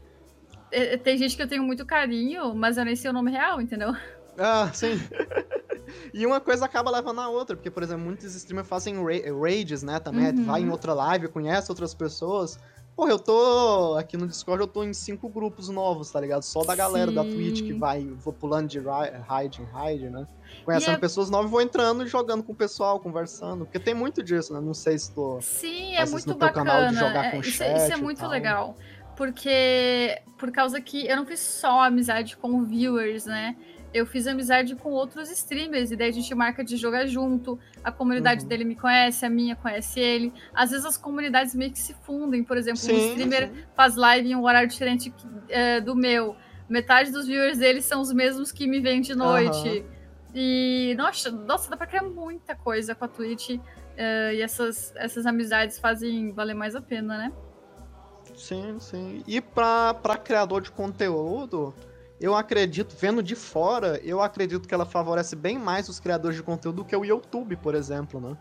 eh, Tem gente que eu tenho muito carinho, mas eu nem sei o nome real, entendeu? Ah, sim. e uma coisa acaba levando a outra, porque, por exemplo, muitos streamers fazem ra raids, né, também, Uhum. vai em outra live, conhece outras pessoas. Porra, eu tô, aqui no Discord, eu tô em cinco grupos novos, tá ligado? Só da galera da Sim. Twitch, que vai, vou pulando de raid em raid, né? Conhecendo é- pessoas novas, vou entrando e jogando com o pessoal, conversando, porque tem muito disso, né? Não sei se tô... Sim, é muito no teu canal de bacana. jogar com É, isso, chat isso é muito legal. Porque, por causa que eu não fiz só amizade com viewers, né? Eu fiz amizade com outros streamers, e daí a gente marca de jogar junto. A comunidade Uhum. dele me conhece, a minha conhece ele. Às vezes as comunidades meio que se fundem. Por exemplo, um Sim, streamer sim. faz live em um horário diferente é, do meu. Metade dos viewers dele são os mesmos que me veem de noite. E, nossa, nossa, dá pra criar muita coisa com a Twitch. é, e essas, essas amizades fazem valer mais a pena, né? Sim, sim. E pra, pra criador de conteúdo, eu acredito, vendo de fora, eu acredito que ela favorece bem mais os criadores de conteúdo do que o YouTube, por exemplo, né?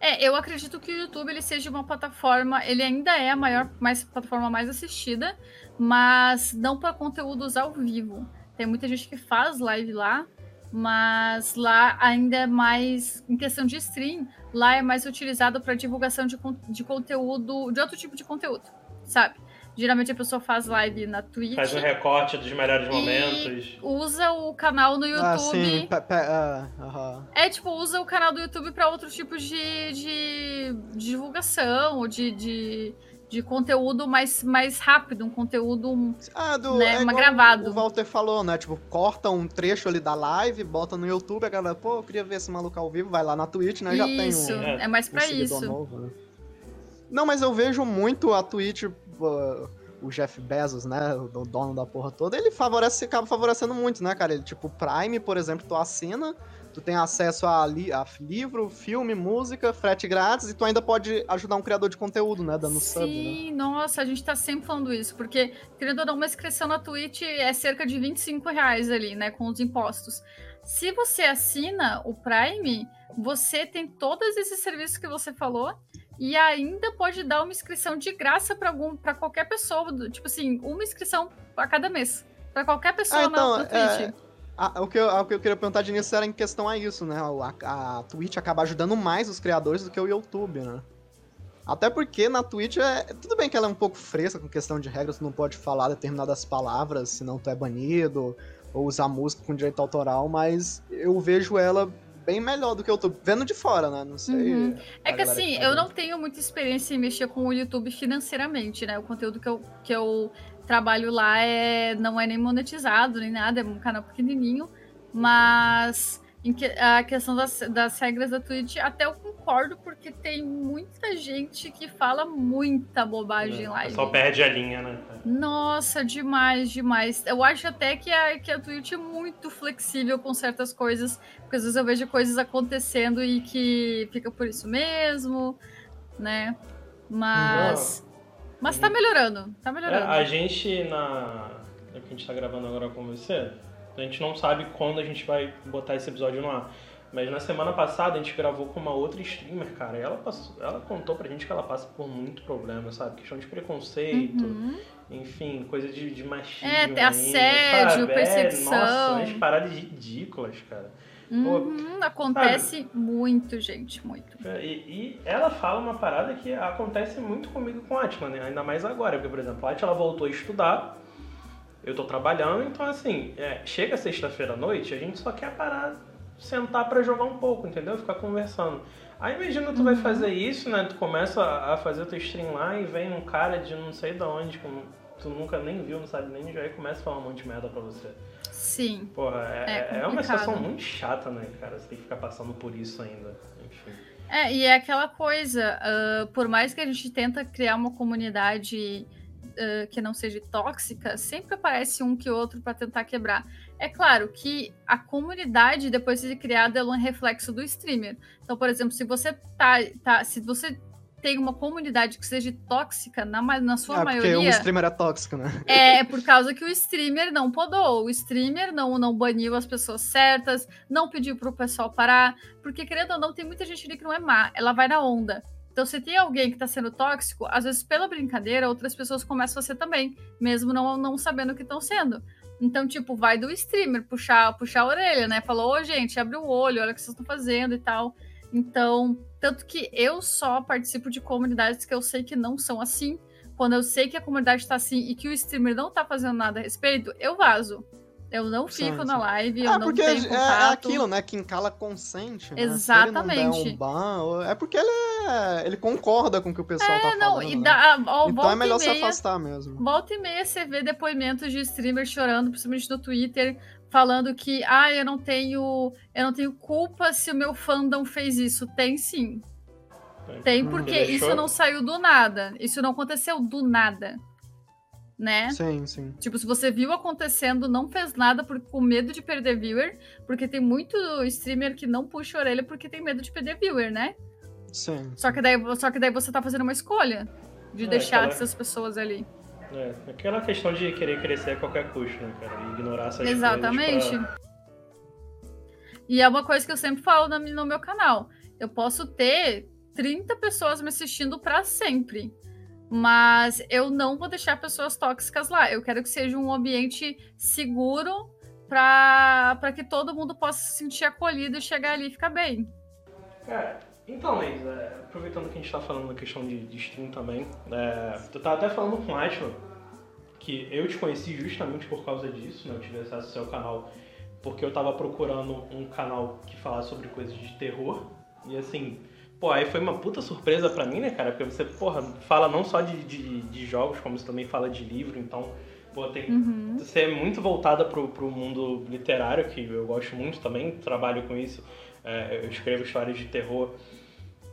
É, eu acredito que o YouTube ele seja uma plataforma, ele ainda é a maior, mais plataforma mais assistida, mas não para conteúdos ao vivo. Tem muita gente que faz live lá, mas lá ainda é mais, em questão de stream, lá é mais utilizado para divulgação de, de conteúdo, de outro tipo de conteúdo, sabe? Geralmente a pessoa faz live na Twitch, Faz um recorte dos melhores E- momentos. usa o canal no YouTube. Ah, sim. pe- pe- ah, aham. É, tipo, usa o canal do YouTube para outros tipos de, de divulgação ou de, de, de conteúdo mais, mais rápido, um conteúdo. Ah, do, Né, é gravado. O Walter falou, né? Tipo, corta um trecho ali da live, bota no YouTube, a galera, pô, eu queria ver esse maluco ao vivo, vai lá na Twitch, né? Já tem isso, um, é mais um pra seguidor isso. novo, né? Não, mas eu vejo muito a Twitch, o Jeff Bezos, né? O dono da porra toda, ele favorece, acaba favorecendo muito, né, cara? Ele, tipo, Prime, por exemplo, tu assina, tu tem acesso a, li a livro, filme, música, frete grátis, e tu ainda pode ajudar um criador de conteúdo, né? Dando sub, né? Sim, nossa, a gente tá sempre falando isso, porque, querendo ou não, uma inscrição na Twitch é cerca de 25 reais ali, né, com os impostos. Se você assina o Prime, você tem todos esses serviços que você falou e ainda pode dar uma inscrição de graça para algum, para qualquer pessoa, do- tipo assim, uma inscrição a cada mês, para qualquer pessoa Ah, então, na, Twitch. é, Ah, o, que eu, o que eu queria perguntar de início era em questão a isso, né? A, a Twitch acaba ajudando mais os criadores do que o YouTube, né? Até porque na Twitch é. Tudo bem que ela é um pouco fresca com questão de regras, tu não pode falar determinadas palavras, senão tu é banido, ou usar música com direito autoral, mas eu vejo ela bem melhor do que o YouTube. Vendo de fora, né? Não sei. Uhum. É que assim, tá eu não tenho muita experiência em mexer com o YouTube financeiramente, né? O conteúdo que eu, que eu trabalho lá é, não é nem monetizado, nem nada, é um canal pequenininho, mas que- a questão das, das regras da Twitch, até eu concordo, porque tem muita gente que fala muita bobagem O lá. pessoal perde a linha, né? Nossa, demais, demais. Eu acho até que a, que a Twitch é muito flexível com certas coisas, porque às vezes eu vejo coisas acontecendo e que fica por isso mesmo, né? Mas. Mas tá melhorando, tá É, melhorando. a gente, na. O que a gente tá gravando agora com você, a gente não sabe quando a gente vai botar esse episódio no ar. Mas na semana passada a gente gravou com uma outra streamer, cara, e ela, passou, ela contou pra gente que ela passa por muito problema, sabe? Questão de preconceito, Uhum. enfim, coisa de, de machismo. É, ainda, assédio, sabe? É, perseguição. nossa, umas paradas ridículas, cara. Uhum, acontece muito, gente, muito. É, E, e ela fala uma parada que acontece muito comigo com a Atila, né? Ainda mais agora, porque, por exemplo, a Atila voltou a estudar, eu tô trabalhando, então assim, é, chega sexta-feira à noite, a gente só quer parar, sentar pra jogar um pouco, entendeu? Ficar conversando. Aí imagina tu vai fazer isso, né? Tu começa a fazer teu stream lá e vem um cara de não sei de onde, que tu nunca nem viu, não sabe nem e começa a falar um monte de merda pra você. Sim. Porra, é, É é uma situação muito chata, né, cara? Você tem que ficar passando por isso ainda. Enfim. É, e é aquela coisa, ah, por mais que a gente tenta criar uma comunidade ah, que não seja tóxica, sempre aparece um que outro para tentar quebrar. É claro que a comunidade, depois de criada, ela é um reflexo do streamer. Então, por exemplo, se você tá, tá se você tem uma comunidade que seja tóxica, na, na sua é, maioria. Porque o streamer é tóxico, né? É por causa que o streamer não podou. O streamer não, não baniu as pessoas certas, não pediu pro pessoal parar. Porque, querendo ou não, tem muita gente ali que não é má, ela vai na onda. Então, se tem alguém que tá sendo tóxico, às vezes pela brincadeira, outras pessoas começam a ser também, mesmo não, não sabendo o que estão sendo. Então, tipo, vai do streamer puxar, puxar a orelha, né? Falou, ô gente, abre o olho, olha o que vocês estão fazendo e tal. Então, tanto que eu só participo de comunidades que eu sei que não são assim. Quando eu sei que a comunidade tá assim e que o streamer não tá fazendo nada a respeito, eu vazo. Eu não fico sim, na live, sim. eu ah, não tenho é, contato. É aquilo, né? Quem cala consente. Né? Exatamente. Um ban, é porque ele, é, ele concorda com o que o pessoal é, tá não, falando. E né? dá, ó, então é melhor meia, se afastar mesmo. Volta e meia você vê depoimentos de streamers chorando, principalmente no Twitter, falando que ah, eu não tenho. Eu não tenho culpa se o meu fandom fez isso. Tem sim. Tem, porque isso não saiu do nada. Isso não aconteceu do nada né? Sim, sim. Tipo, se você viu acontecendo, não fez nada por, com medo de perder viewer, porque tem muito streamer que não puxa a orelha porque tem medo de perder viewer, né? Sim. Só que daí, só que daí você tá fazendo uma escolha de é, deixar aquela... essas pessoas ali. É, aquela questão de querer crescer a qualquer custo, né, cara? E ignorar essas Exatamente. Pra... E é uma coisa que eu sempre falo no, no meu canal. Eu posso ter 30 pessoas me assistindo para sempre. Mas eu não vou deixar pessoas tóxicas lá. Eu quero que seja um ambiente seguro para que todo mundo possa se sentir acolhido e chegar ali e ficar bem. É, então, Leis, é, aproveitando que a gente está falando da questão de, de stream também, é, tu tá até falando com o Atila que eu te conheci justamente por causa disso, né? Eu tive acesso ao seu canal porque eu estava procurando um canal que falasse sobre coisas de terror. E assim, Pô, aí foi uma puta surpresa pra mim, né, cara? Porque você, porra, fala não só de, de, de jogos, como você também fala de livro, então, pô, tem, uhum. você é muito voltada pro, pro mundo literário, que eu gosto muito também, trabalho com isso. É, eu escrevo histórias de terror.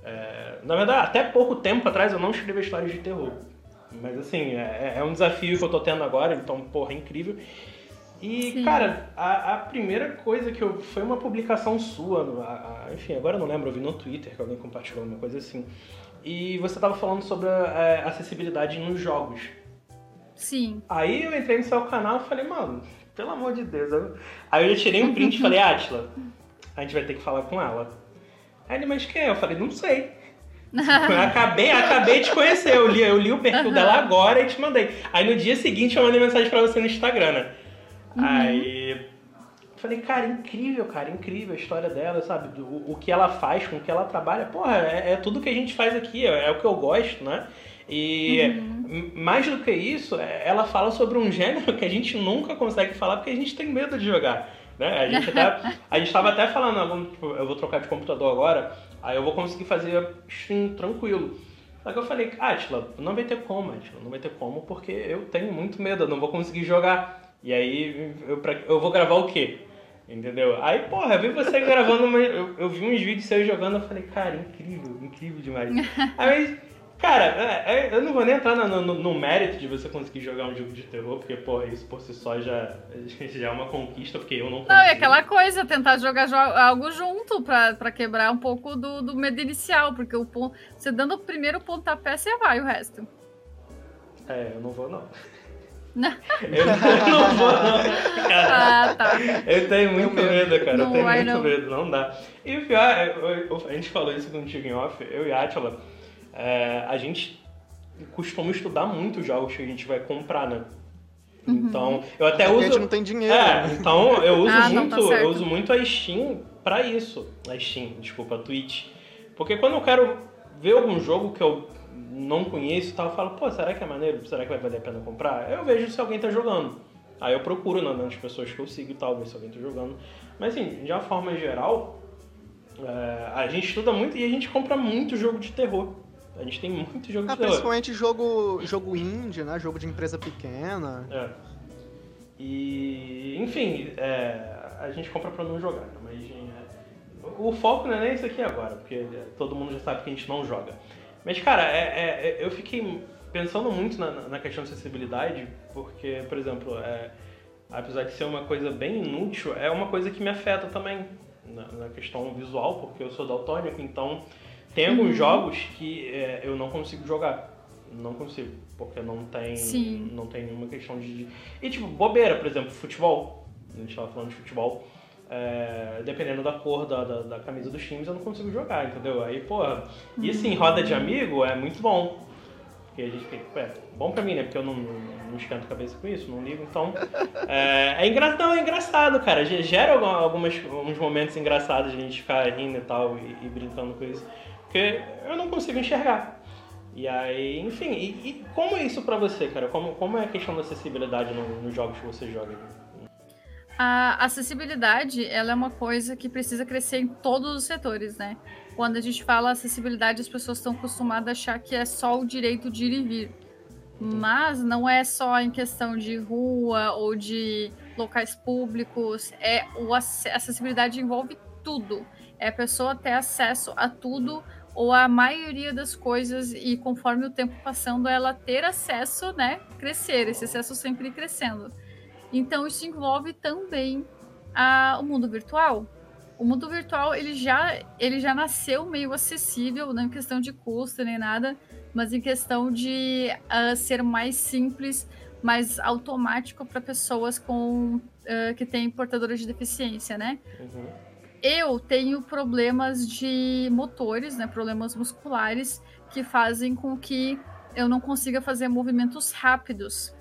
É, na verdade, até pouco tempo atrás eu não escrevi histórias de terror. Mas assim, é, é um desafio que eu tô tendo agora, então, porra, é incrível. E, Sim. cara, a, a, primeira coisa que eu. Foi uma publicação sua, a, a, enfim, agora eu não lembro, eu vi no Twitter que alguém compartilhou uma coisa assim. E você tava falando sobre a, acessibilidade nos jogos. Sim. Aí eu entrei no seu canal e falei, mano, pelo amor de Deus. Eu... Aí eu tirei um print e falei, Atila, a gente vai ter que falar com ela. Aí ele, mas quem é? Eu falei, não sei. Eu acabei, acabei de conhecer, eu li, eu li o perfil uhum. dela agora e te mandei. Aí no dia seguinte eu mandei mensagem pra você no Instagram, né? Uhum. Aí falei, cara, incrível, cara, incrível a história dela, sabe? O, o que ela faz, com o que ela trabalha, porra, é, é tudo que a gente faz aqui, é, é o que eu gosto, né? E uhum. mais do que isso, é, ela fala sobre um gênero que a gente nunca consegue falar porque a gente tem medo de jogar. Né? A gente até, a gente estava até falando, tipo, eu vou trocar de computador agora, aí eu vou conseguir fazer stream tranquilo. Só que eu falei, Atila, não vai ter como, Atila, não vai ter como porque eu tenho muito medo, eu não vou conseguir jogar. E aí eu, pra, eu vou gravar o quê? Entendeu? Aí, porra, eu vi você gravando, uma, eu, eu, vi uns vídeos seus jogando, eu falei, cara, incrível, incrível demais. Aí, cara, é, é, eu não vou nem entrar no, no, no, mérito de você conseguir jogar um jogo de terror, porque, porra, isso por si só já, já é uma conquista, porque eu não consigo. Não, é aquela coisa, tentar jogar jo algo junto pra, pra quebrar um pouco do, do medo inicial, porque o, você dando o primeiro pontapé, você vai o resto. É, eu não vou não. Eu não vou, não. Cara, ah, tá. Eu tenho muito medo, cara. Não eu tenho muito não. medo, não dá. E o pior, a gente falou isso contigo em off, eu e a Atila, é, a gente costuma estudar muito os jogos que a gente vai comprar, né? Uhum. Então, eu até uso. A gente não tem dinheiro. É, então eu uso ah, muito, tá eu uso muito a Steam pra isso. A Steam, desculpa, a Twitch. Porque quando eu quero ver algum jogo que eu não conheço e tal, eu falo, pô, será que é maneiro? Será que vai valer a pena comprar? Eu vejo se alguém tá jogando. Aí eu procuro nas pessoas que eu sigo e tal, ver se alguém tá jogando. Mas assim, de uma forma geral, é, a gente estuda muito e a gente compra muito jogo de terror. A gente tem muito jogo ah, de terror. Principalmente jogo, jogo indie, né? Jogo de empresa pequena. É. E, enfim, é, a gente compra pra não jogar, né? mas é, o foco não é nem isso aqui agora, porque todo mundo já sabe que a gente não joga. Mas, cara, é, é, é, eu fiquei pensando muito na, na, questão de acessibilidade, porque, por exemplo, é, apesar de ser uma coisa bem inútil, é uma coisa que me afeta também na, na questão visual, porque eu sou daltônico, então tem alguns uhum. jogos que é, eu não consigo jogar. Não consigo, porque não tem, Sim. não tem nenhuma questão de... E tipo, bobeira, por exemplo, futebol. A gente tava falando de futebol. É, dependendo da cor da, da, da, camisa dos times, eu não consigo jogar, entendeu? Aí, porra, isso em roda de amigo é muito bom. Porque a gente fica, é, bom pra mim, né? Porque eu não, não esquento a cabeça com isso, não ligo. Então, é, é, engra... não, é engraçado, cara. Gera algumas, alguns momentos engraçados de a gente ficar rindo e tal e, e brincando com isso. Porque eu não consigo enxergar. E aí, enfim, e, e como é isso pra você, cara? Como, como é a questão da acessibilidade no, nos jogos que você joga? A acessibilidade, ela é uma coisa que precisa crescer em todos os setores, né? Quando a gente fala acessibilidade, as pessoas estão acostumadas a achar que é só o direito de ir e vir. Mas não é só em questão de rua ou de locais públicos, é o acessibilidade envolve tudo. É a pessoa ter acesso a tudo ou a maioria das coisas e conforme o tempo passando ela ter acesso, né, crescer, esse acesso sempre crescendo. Então isso envolve também a, o mundo virtual. O mundo virtual ele já, ele já nasceu meio acessível, não em questão de custo nem nada, mas em questão de uh, ser mais simples, mais automático para pessoas com uh, que têm portadores de deficiência, né? Uhum. Eu tenho problemas de motores, né? Problemas musculares que fazem com que eu não consiga fazer movimentos rápidos.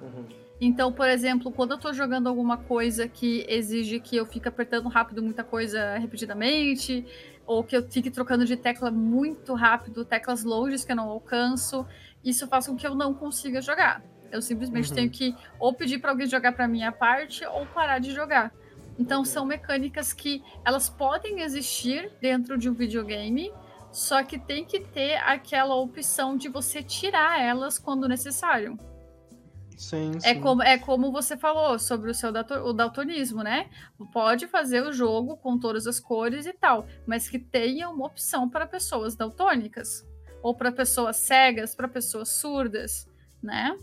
Uhum. Então, por exemplo, quando eu tô jogando alguma coisa que exige que eu fique apertando rápido muita coisa repetidamente, ou que eu fique trocando de tecla muito rápido, teclas longes que eu não alcanço, isso faz com que eu não consiga jogar. Eu simplesmente uhum. tenho que ou pedir para alguém jogar para minha parte ou parar de jogar. Então são mecânicas que elas podem existir dentro de um videogame, só que tem que ter aquela opção de você tirar elas quando necessário. Sim, é sim. Como, é como você falou sobre o seu o daltonismo, né? Pode fazer o jogo com todas as cores e tal, mas que tenha uma opção para pessoas daltônicas. Ou para pessoas cegas, para pessoas surdas, né?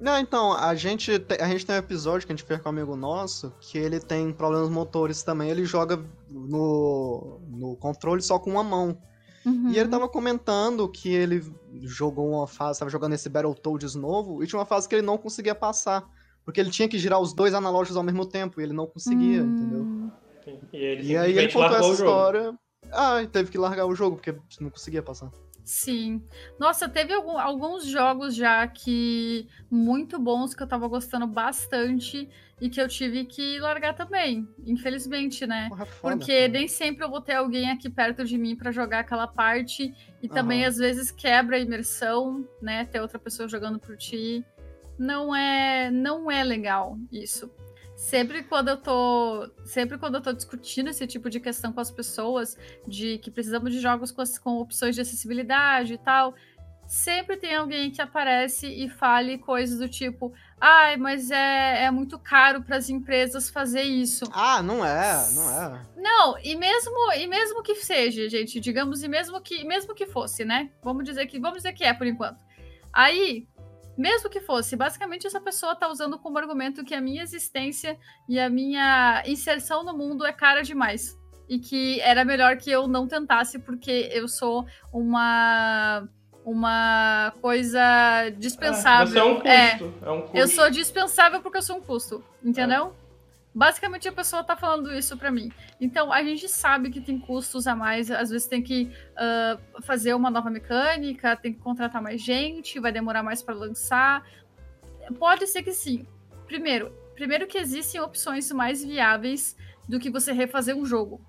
Não, então, a gente, a gente tem um episódio que a gente fez com um amigo nosso, que ele tem problemas motores também, ele joga no, no controle só com uma mão. Uhum. E ele tava comentando que ele jogou uma fase, tava jogando esse Battletoads novo, e tinha uma fase que ele não conseguia passar. Porque ele tinha que girar os dois analógicos ao mesmo tempo, e ele não conseguia, uhum. entendeu? E, ele e aí ele contou essa história. Ah, teve que largar o jogo, porque não conseguia passar. Sim. Nossa, teve algum, alguns jogos já que muito bons que eu tava gostando bastante e que eu tive que largar também, infelizmente, né? Porra, foda, Porque cara. nem sempre eu vou ter alguém aqui perto de mim para jogar aquela parte e uhum. também às vezes quebra a imersão, né? Ter outra pessoa jogando por ti. Não é, não é legal isso sempre quando eu tô sempre quando eu tô discutindo esse tipo de questão com as pessoas de que precisamos de jogos com, com opções de acessibilidade e tal sempre tem alguém que aparece e fale coisas do tipo ai mas é, é muito caro para as empresas fazer isso. Ah não é não é. não e mesmo e mesmo que seja gente digamos e mesmo que mesmo que fosse né? Vamos dizer que vamos dizer que é por enquanto. Aí mesmo que fosse, basicamente essa pessoa está usando como argumento que a minha existência e a minha inserção no mundo é cara demais. E que era melhor que eu não tentasse, porque eu sou uma uma coisa dispensável. É, é um custo. É, é um custo. Eu sou dispensável porque eu sou um custo, entendeu? É. Basicamente a pessoa tá falando isso para mim. Então a gente sabe que tem custos a mais, às vezes tem que uh, fazer uma nova mecânica, tem que contratar mais gente, vai demorar mais para lançar. Pode ser que sim. Primeiro, primeiro que existem opções mais viáveis do que você refazer um jogo.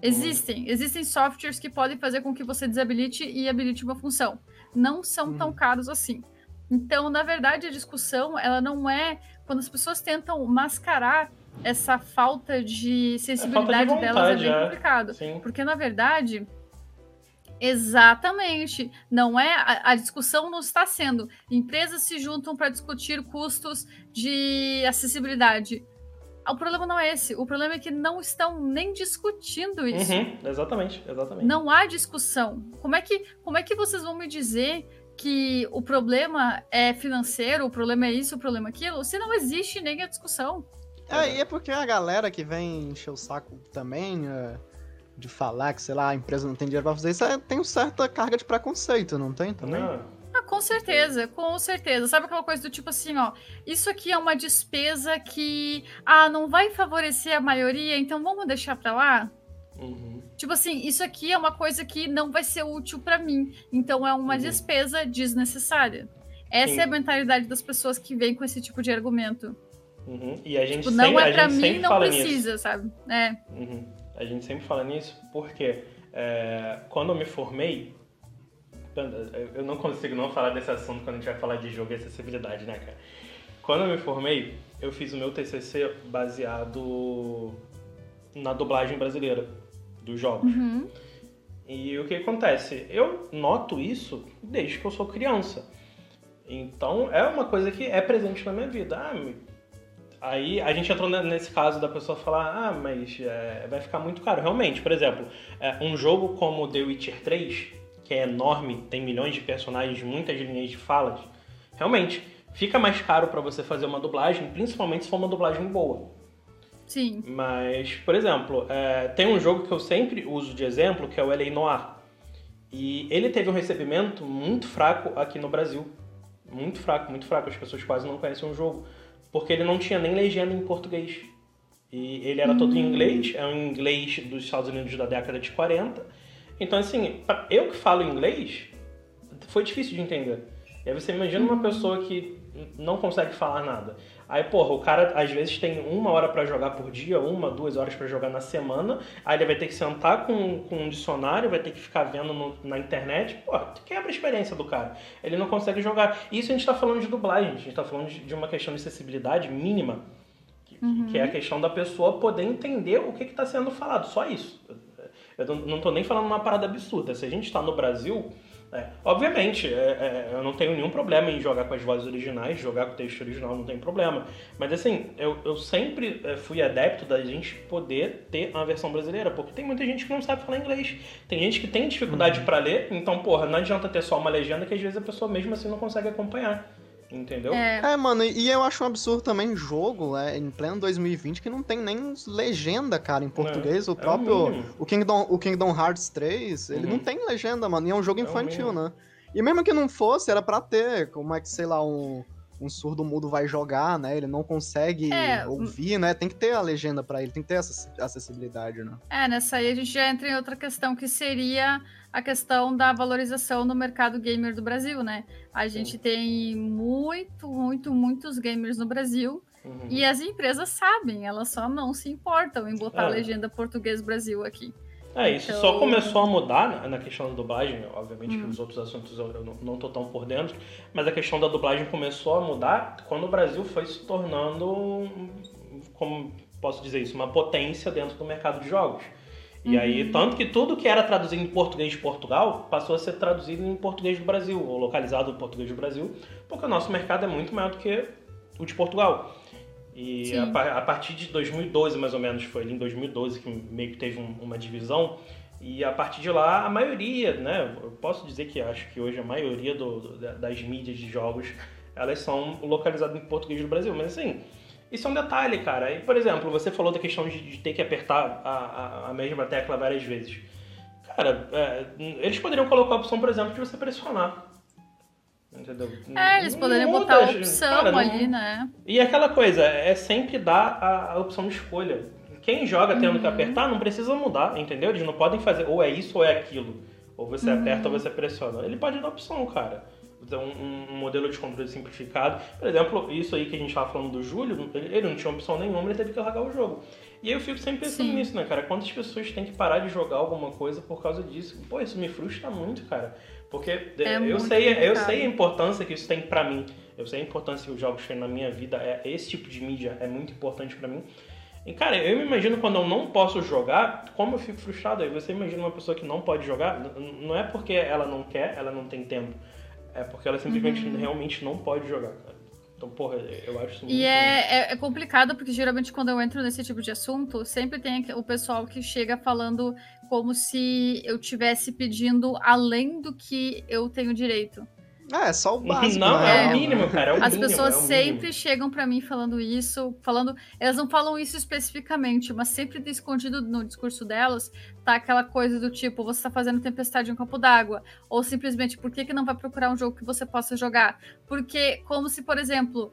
Existem, existem softwares que podem fazer com que você desabilite e habilite uma função. Não são uhum. tão caros assim. Então, na verdade, a discussão ela não é quando as pessoas tentam mascarar essa falta de sensibilidade falta de vontade, delas é bem é. complicado. Sim. Porque, na verdade, Exatamente. Não é a, a, discussão não está sendo. Empresas se juntam para discutir custos de acessibilidade. O problema não é esse. O problema é que não estão nem discutindo isso. Uhum, exatamente, exatamente. Não há discussão. Como é que como é que vocês vão me dizer que o problema é financeiro, o problema é isso, o problema é aquilo, se não existe nem a discussão. É, e é porque a galera que vem encher o saco também, é, de falar que, sei lá, a empresa não tem dinheiro pra fazer isso, é, tem uma certa carga de preconceito, não tem também? Não. Ah, com certeza, com certeza. Sabe aquela coisa do tipo assim, ó, isso aqui é uma despesa que, ah, não vai favorecer a maioria, então vamos deixar pra lá? Uhum. Tipo assim, isso aqui é uma coisa que não vai ser útil pra mim, então é uma Uhum. despesa desnecessária. Essa Sim. é a mentalidade das pessoas que vêm com esse tipo de argumento. Uhum. E a gente Tipo, sempre, não é pra mim, não fala nisso. precisa, sabe? É. Uhum. A gente sempre fala nisso porque é, quando eu me formei, eu não consigo não falar desse assunto quando a gente vai falar de jogo e acessibilidade, né, cara? Quando eu me formei, eu fiz o meu TCC baseado na dublagem brasileira dos jogos. Uhum. E o que acontece? Eu noto isso desde que eu sou criança. Então é uma coisa que é presente na minha vida. Ah, aí a gente entrou ne- nesse caso da pessoa falar, ah, mas é, vai ficar muito caro. Realmente, por exemplo, é, um jogo como The Witcher 3, que é enorme, tem milhões de personagens, muitas linhas de falas, realmente fica mais caro pra você fazer uma dublagem, principalmente se for uma dublagem boa. Sim. Mas, por exemplo, é, tem um jogo que eu sempre uso de exemplo, que é o LA Noir. E ele teve um recebimento muito fraco aqui no Brasil. Muito fraco, muito fraco. As pessoas quase não conhecem o jogo. Porque ele não tinha nem legenda em português. E ele era todo em inglês, é um inglês dos Estados Unidos da década de 40. Então, assim, eu que falo inglês, foi difícil de entender. E aí você imagina uma pessoa que não consegue falar nada. Aí, porra, o cara às vezes tem uma hora pra jogar por dia, uma, duas horas pra jogar na semana. Aí ele vai ter que sentar com, com um dicionário, vai ter que ficar vendo no- na internet. Porra, quebra a experiência do cara. Ele não consegue jogar. Isso a gente tá falando de dublagem, a gente tá falando de, de uma questão de acessibilidade mínima. Que, que é a questão da pessoa poder entender o que está sendo falado, só isso. Eu não- tô nem falando uma parada absurda. Se a gente está no Brasil, é, obviamente, é, é, eu não tenho nenhum problema em jogar com as vozes originais, jogar com o texto original, não tem problema. Mas assim, eu, eu sempre é, fui adepto da gente poder ter uma versão brasileira, porque tem muita gente que não sabe falar inglês. Tem gente que tem dificuldade pra ler, então, porra, não adianta ter só uma legenda que às vezes a pessoa mesmo assim não consegue acompanhar. Entendeu? É, É, mano, e eu acho um absurdo também jogo, é, em pleno 2020, que não tem nem legenda, cara, em português. é o o próprio. mínimo. o, Kingdom, o Kingdom Hearts 3, ele Uhum. não tem legenda, mano. E é um jogo É o infantil, né? E mesmo que não fosse, era pra ter. Como é que, sei lá, um, um surdo mudo vai jogar, né? Ele não consegue É, ouvir, né? Tem que ter a legenda pra ele, tem que ter essa acessibilidade, né? É, nessa aí a gente já entra em outra questão, que seria a questão da valorização no mercado gamer do Brasil, né? A gente tem muito, muito, muitos gamers no Brasil Uhum. e as empresas sabem, elas só não se importam em botar É. a legenda português Brasil aqui. É, isso Então- só começou a mudar na- na questão da dublagem, obviamente que Hum. os outros assuntos eu não- não tô tão por dentro, mas a questão da dublagem começou a mudar quando o Brasil foi se tornando, como posso dizer isso, uma potência dentro do mercado de jogos. E aí, tanto que tudo que era traduzido em português de Portugal passou a ser traduzido em português do Brasil, ou localizado em português do Brasil, porque o nosso mercado é muito maior do que o de Portugal. E a, a partir de 2012, mais ou menos, foi ali em 2012 que meio que teve um- uma divisão. E a partir de lá, a maioria, né? Eu posso dizer que acho que hoje a maioria do- do- da- das mídias de jogos, elas são localizadas em português do Brasil. Mas assim, isso é um detalhe, cara. E, por exemplo, você falou da questão de, de ter que apertar a, a- a mesma tecla várias vezes. Cara, é, eles poderiam colocar a opção, por exemplo, de você pressionar. Entendeu? É, eles Não poderiam botar a opção Cara, não- ali, né? e aquela coisa, é sempre dar a, a opção de escolha. Quem joga tendo que apertar não precisa mudar, entendeu? Eles não podem fazer ou é isso ou é aquilo. Ou você aperta ou você pressiona. Ele pode dar opção, cara. Então, um, modelo de controle simplificado. Por exemplo, isso aí que a gente tava falando do Júlio, ele, ele não tinha opção nenhuma, ele teve que largar o jogo. E aí eu fico sempre pensando Sim. nisso, né, cara? Quantas pessoas têm que parar de jogar alguma coisa por causa disso? Pô, isso me frustra muito, cara. Porque É eu sei, eu sei a importância que isso tem pra mim. Eu sei a importância que os jogos têm na minha vida. É, esse tipo de mídia é muito importante pra mim. E, cara, eu me imagino quando eu não posso jogar, como eu fico frustrado. Aí você imagina uma pessoa que não pode jogar, não é porque ela não quer, ela não tem tempo. É porque ela simplesmente Uhum. realmente não pode jogar, cara. Então, porra, eu acho isso muito E é, é, é complicado, porque geralmente quando eu entro nesse tipo de assunto, sempre tem o pessoal que chega falando como se eu tivesse pedindo além do que eu tenho direito. É, é só o básico. Não, né? é, o mínimo, cara. É o As mínimo, pessoas é sempre mínimo. chegam pra mim falando isso, falando. Elas não falam isso especificamente, mas sempre escondido no discurso delas tá aquela coisa do tipo, você tá fazendo tempestade em um copo d'água. Ou simplesmente, por que, que não vai procurar um jogo que você possa jogar? Porque, como se, por exemplo,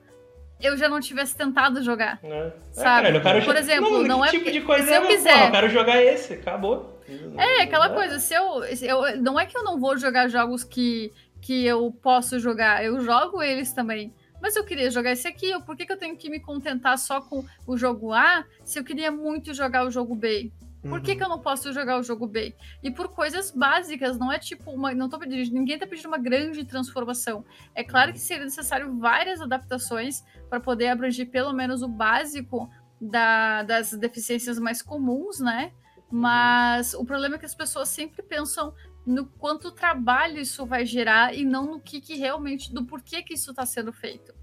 eu já não tivesse tentado jogar. É. Sabe? É, cara, eu quero Por exemplo, não, não que é tipo de coisa se é, eu quiser- porra, eu quero jogar esse, acabou. É, aquela coisa, se eu, se eu. Não é que eu não vou jogar jogos que, que eu posso jogar, eu jogo eles também. Mas eu queria jogar esse aqui, por que, que eu tenho que me contentar só com o jogo A se eu queria muito jogar o jogo B? Por que, Uhum. que eu não posso jogar o jogo B? E por coisas básicas, não é tipo uma. Não tô pedindo, ninguém tá pedindo uma grande transformação. É claro que seria necessário várias adaptações para poder abranger pelo menos o básico da- das deficiências mais comuns, né? Mas o problema é que as pessoas sempre pensam no quanto trabalho isso vai gerar e não no que, que realmente, do porquê que isso está sendo feito,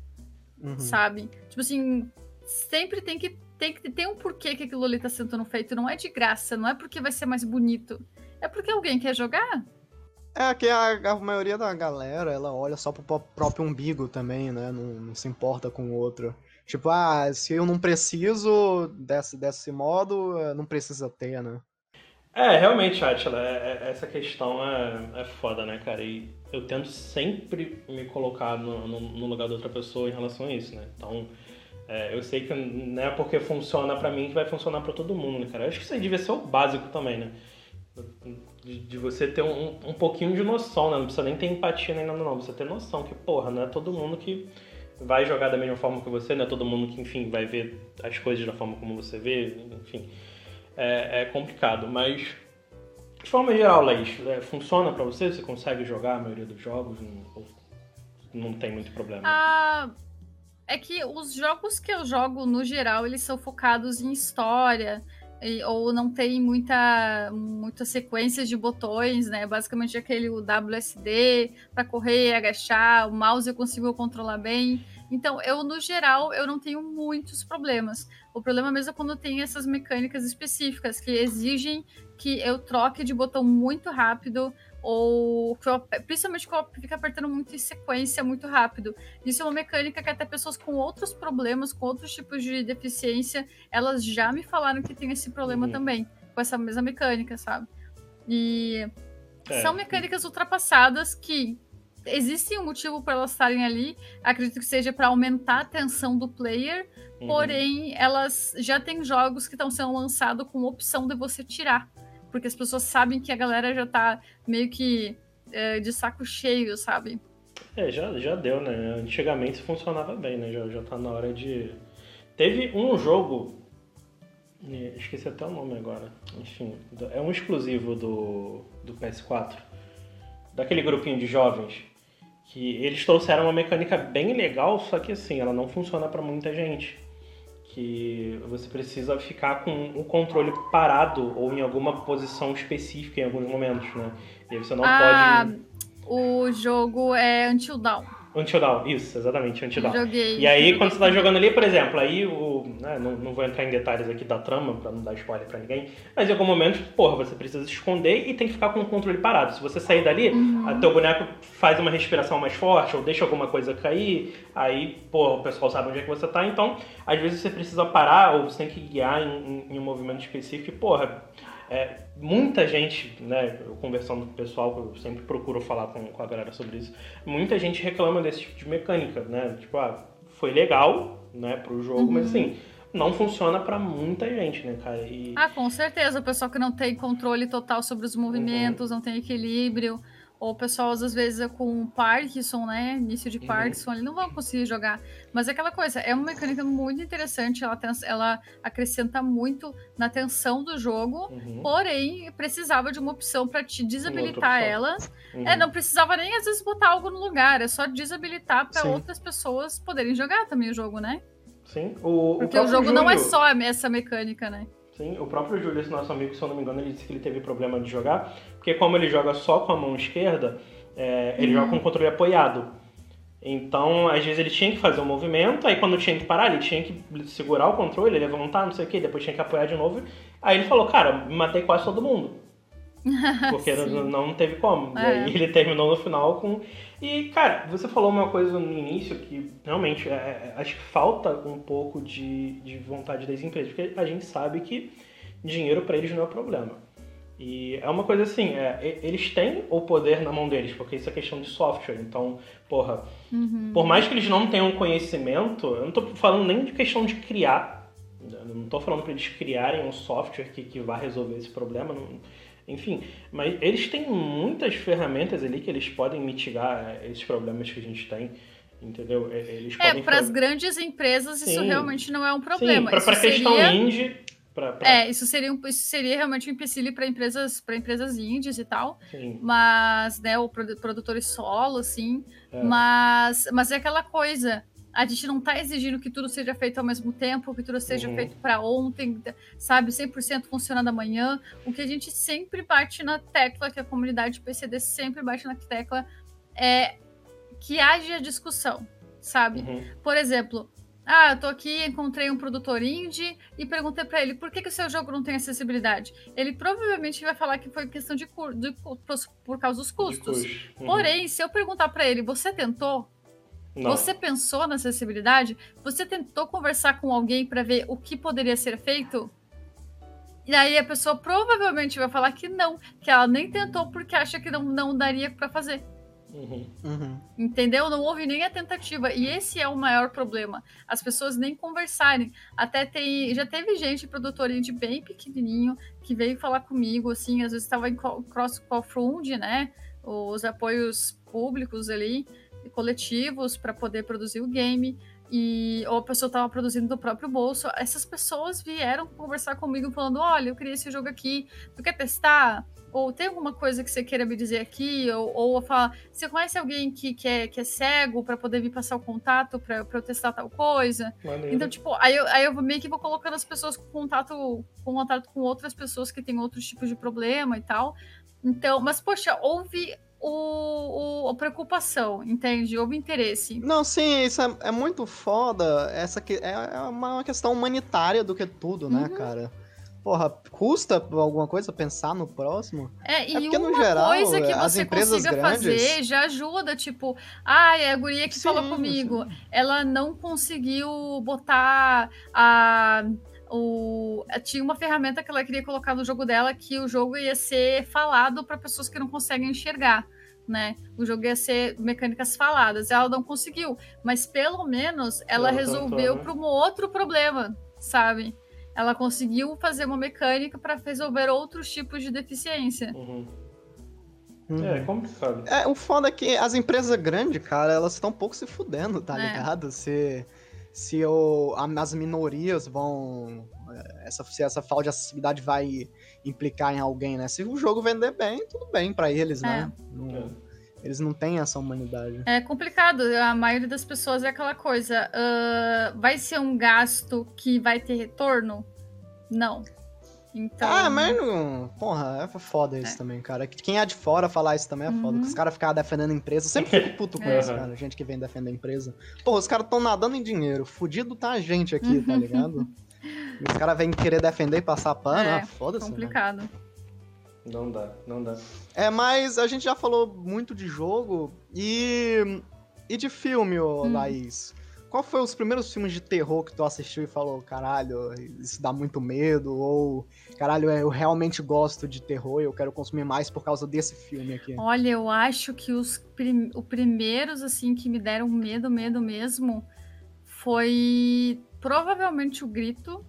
Uhum. sabe? Tipo assim, sempre tem que, tem que ter um porquê que aquilo ali tá sendo feito. Não é de graça, não é porque vai ser mais bonito. É porque alguém quer jogar. É que a, a maioria da galera, ela olha só pro pró- próprio umbigo também, né? Não, não se importa com o outro. Tipo, ah, se eu não preciso desse, desse modo, não precisa ter, né? É, realmente, Atila, é- é- essa questão é, é foda, né, cara? E eu tento sempre me colocar no, no- no lugar da outra pessoa em relação a isso, né? Então, é, eu sei que não é porque funciona pra mim que vai funcionar pra todo mundo, né, cara? Eu acho que isso aí devia ser o básico também, né? De, de você ter um, um pouquinho de noção, né? Não precisa nem ter empatia nem nada, não. Você ter noção que, porra, não é todo mundo que vai jogar da mesma forma que você, não é todo mundo que, enfim, vai ver as coisas da forma como você vê, enfim é, é complicado, mas de forma geral, Laís, é, funciona pra você? Você consegue jogar a maioria dos jogos? Não, não tem muito problema? Ah, é que os jogos que eu jogo, no geral, eles são focados em história. e- ou não tem muita, muita sequência de botões, né? Basicamente aquele WSD para correr, agachar, o mouse eu consigo controlar bem. Então, eu, no geral, eu não tenho muitos problemas. O problema mesmo é quando tem essas mecânicas específicas que exigem que eu troque de botão muito rápido, ou que eu, principalmente que eu fico apertando muito em sequência muito rápido. Isso é uma mecânica que até pessoas com outros problemas, com outros tipos de deficiência, elas já me falaram que tem esse problema Uhum. também, com essa mesma mecânica, sabe? E É. são mecânicas ultrapassadas que existem um motivo para elas estarem ali. Acredito que seja para aumentar a atenção do player, Uhum. porém elas já têm jogos que estão sendo lançados com opção de você tirar, porque as pessoas sabem que a galera já tá meio que é, de saco cheio, sabe? É, já, já deu, né? Antigamente funcionava bem, né? Já, já tá na hora de. Teve um jogo. eh, Esqueci até o nome agora. Enfim, é um exclusivo do, do PS4. Daquele grupinho de jovens. Que eles trouxeram uma mecânica bem legal, só que assim, ela não funciona pra muita gente. Que você precisa ficar com o controle parado ou em alguma posição específica em alguns momentos, né? E aí você não ah, pode. o jogo é Until Dawn. Until Dawn, isso, exatamente, Until Dawn. Joguei. E aí, quando você tá jogando ali, por exemplo, aí o. né, não, não vou entrar em detalhes aqui da trama pra não dar spoiler pra ninguém, mas em algum momento, porra, você precisa se esconder e tem que ficar com o controle parado. Se você sair dali, Uhum. teu boneco faz uma respiração mais forte ou deixa alguma coisa cair, aí, porra, o pessoal sabe onde é que você tá, então, às vezes você precisa parar ou você tem que guiar em, em- em um movimento específico e, porra. É, muita gente, né, eu conversando com o pessoal, eu sempre procuro falar com, com a galera sobre isso, muita gente reclama desse tipo de mecânica, né? Tipo, ah, foi legal, né, pro jogo, mas assim, não funciona pra muita gente, né, cara? E Ah, com certeza. O pessoal que não tem controle total sobre os movimentos, Uhum. não tem equilíbrio. Ou o pessoal, às vezes, é com Parkinson, né? Início de Uhum. Parkinson, eles não vão conseguir jogar. Mas é aquela coisa, é uma mecânica muito interessante. Ela, tem- ela acrescenta muito na tensão do jogo. Uhum, Porém, precisava de uma opção para te desabilitar ela. uhum. É, não precisava nem às vezes botar algo no lugar, é só desabilitar para outras pessoas poderem jogar também o jogo, né? Sim, o, o Porque o, próprio jogo não é Júlio- só essa mecânica, né? Sim, o próprio Júlio, esse nosso amigo, se eu não me engano, ele disse que ele teve problema de jogar, porque como ele joga só com a mão esquerda, é, ele Uhum. joga com o controle apoiado. Então, às vezes ele tinha que fazer um movimento, aí quando tinha que parar, ele tinha que segurar o controle, levantar, não sei o que, depois tinha que apoiar de novo. Aí ele falou, cara, matei quase todo mundo. Porque não, não teve como. É. E aí ele terminou no final com. E, cara, você falou uma coisa no início que realmente é, é, acho que falta um pouco de, de vontade das empresas, porque a gente sabe que dinheiro para eles não é problema. E é uma coisa assim, é, eles têm o poder na mão deles, porque isso é questão de software. Então, porra, uhum. por mais que eles não tenham conhecimento, eu não tô falando nem de questão de criar, não tô falando para eles criarem um software que, que vai resolver esse problema, não, enfim, mas eles têm muitas ferramentas ali que eles podem mitigar esses problemas que a gente tem. Entendeu? Eles é, para as grandes empresas Sim. isso realmente não é um problema. Para a questão seria... indie, Pra, pra... É, isso seria, um, isso seria realmente um empecilho para empresas, para empresas indies e tal. Sim. Mas, né, o produtores solo, assim. É. Mas, mas é aquela coisa. A gente não está exigindo que tudo seja feito ao mesmo tempo, que tudo seja uhum. feito para ontem, sabe, 100% funcionando amanhã. O que a gente sempre bate na tecla, que a comunidade PCD sempre bate na tecla, é que haja discussão, sabe? Uhum. Por exemplo, ah, eu tô aqui, encontrei um produtor indie e perguntei para ele por que, que o seu jogo não tem acessibilidade. Ele provavelmente vai falar que foi questão de, cur de por causa dos custos. Uhum. Porém, se eu perguntar para ele, você tentou? Não. Você pensou na acessibilidade? Você tentou conversar com alguém para ver o que poderia ser feito? E aí a pessoa provavelmente vai falar que não, que ela nem tentou porque acha que não, não daria para fazer. Uhum. Entendeu? Não houve nem a tentativa. E esse é o maior problema. As pessoas nem conversarem. Até tem. Já teve gente, produtor de bem pequenininho, que veio falar comigo, assim, às vezes estava em cross crowdfunding, né? Os apoios públicos ali, coletivos, para poder produzir o game. E ou a pessoa estava produzindo do próprio bolso. Essas pessoas vieram conversar comigo falando: olha, eu queria esse jogo aqui, tu quer testar? Ou tem alguma coisa que você queira me dizer aqui, ou, ou falar, você conhece alguém que, que, é, que é cego para poder vir passar o contato para eu testar tal coisa? Maneiro. Então, tipo, aí eu, aí eu meio que vou colocando as pessoas com contato, com contato com outras pessoas que têm outros tipos de problema e tal. Então, mas, poxa, houve o, o, a preocupação, entende? Houve interesse. Não, sim, isso é, é muito foda. Essa que, é, é uma questão humanitária do que tudo, né, uhum. cara? Porra, custa alguma coisa pensar no próximo? É, é e porque, uma no geral, coisa que você consiga grandes... fazer já ajuda, tipo, ai, ah, a guria que sim, falou comigo, sim. ela não conseguiu botar a o tinha uma ferramenta que ela queria colocar no jogo dela que o jogo ia ser falado para pessoas que não conseguem enxergar. Né? O jogo ia ser mecânicas faladas. Ela não conseguiu, mas pelo menos ela, ela resolveu né? para um outro problema, sabe? Ela conseguiu fazer uma mecânica para resolver outros tipos de deficiência. Uhum. Uhum. É, complicado. É, o foda é que as empresas grandes, cara, elas estão um pouco se fudendo, tá é. ligado? Se, se o, as minorias vão. É, essa, se essa falta de acessibilidade vai implicar em alguém, né? Se o jogo vender bem, tudo bem para eles, né? É. Não, é. Eles não têm essa humanidade. É complicado. A maioria das pessoas é aquela coisa. Uh, vai ser um gasto que vai ter retorno? Não. Então... Ah, mas não. Porra, é foda isso é. também, cara. Quem é de fora falar isso também é uhum. foda. Os caras ficarem defendendo a empresa. Eu sempre fico puto com é. isso, cara. Gente que vem defender a empresa. Pô, os caras estão nadando em dinheiro. Fudido tá a gente aqui, tá ligado? Os caras vêm querer defender e passar pano. É, ah, foda-se. Complicado. Mano. Não dá, não dá. É, mas a gente já falou muito de jogo e. E de filme, ô, hum. Laís? Qual foi os primeiros filmes de terror que tu assistiu e falou, caralho, isso dá muito medo? Ou, caralho, eu realmente gosto de terror e eu quero consumir mais por causa desse filme aqui? Olha, eu acho que os prim os primeiros, assim, que me deram medo, medo mesmo, foi provavelmente o Grito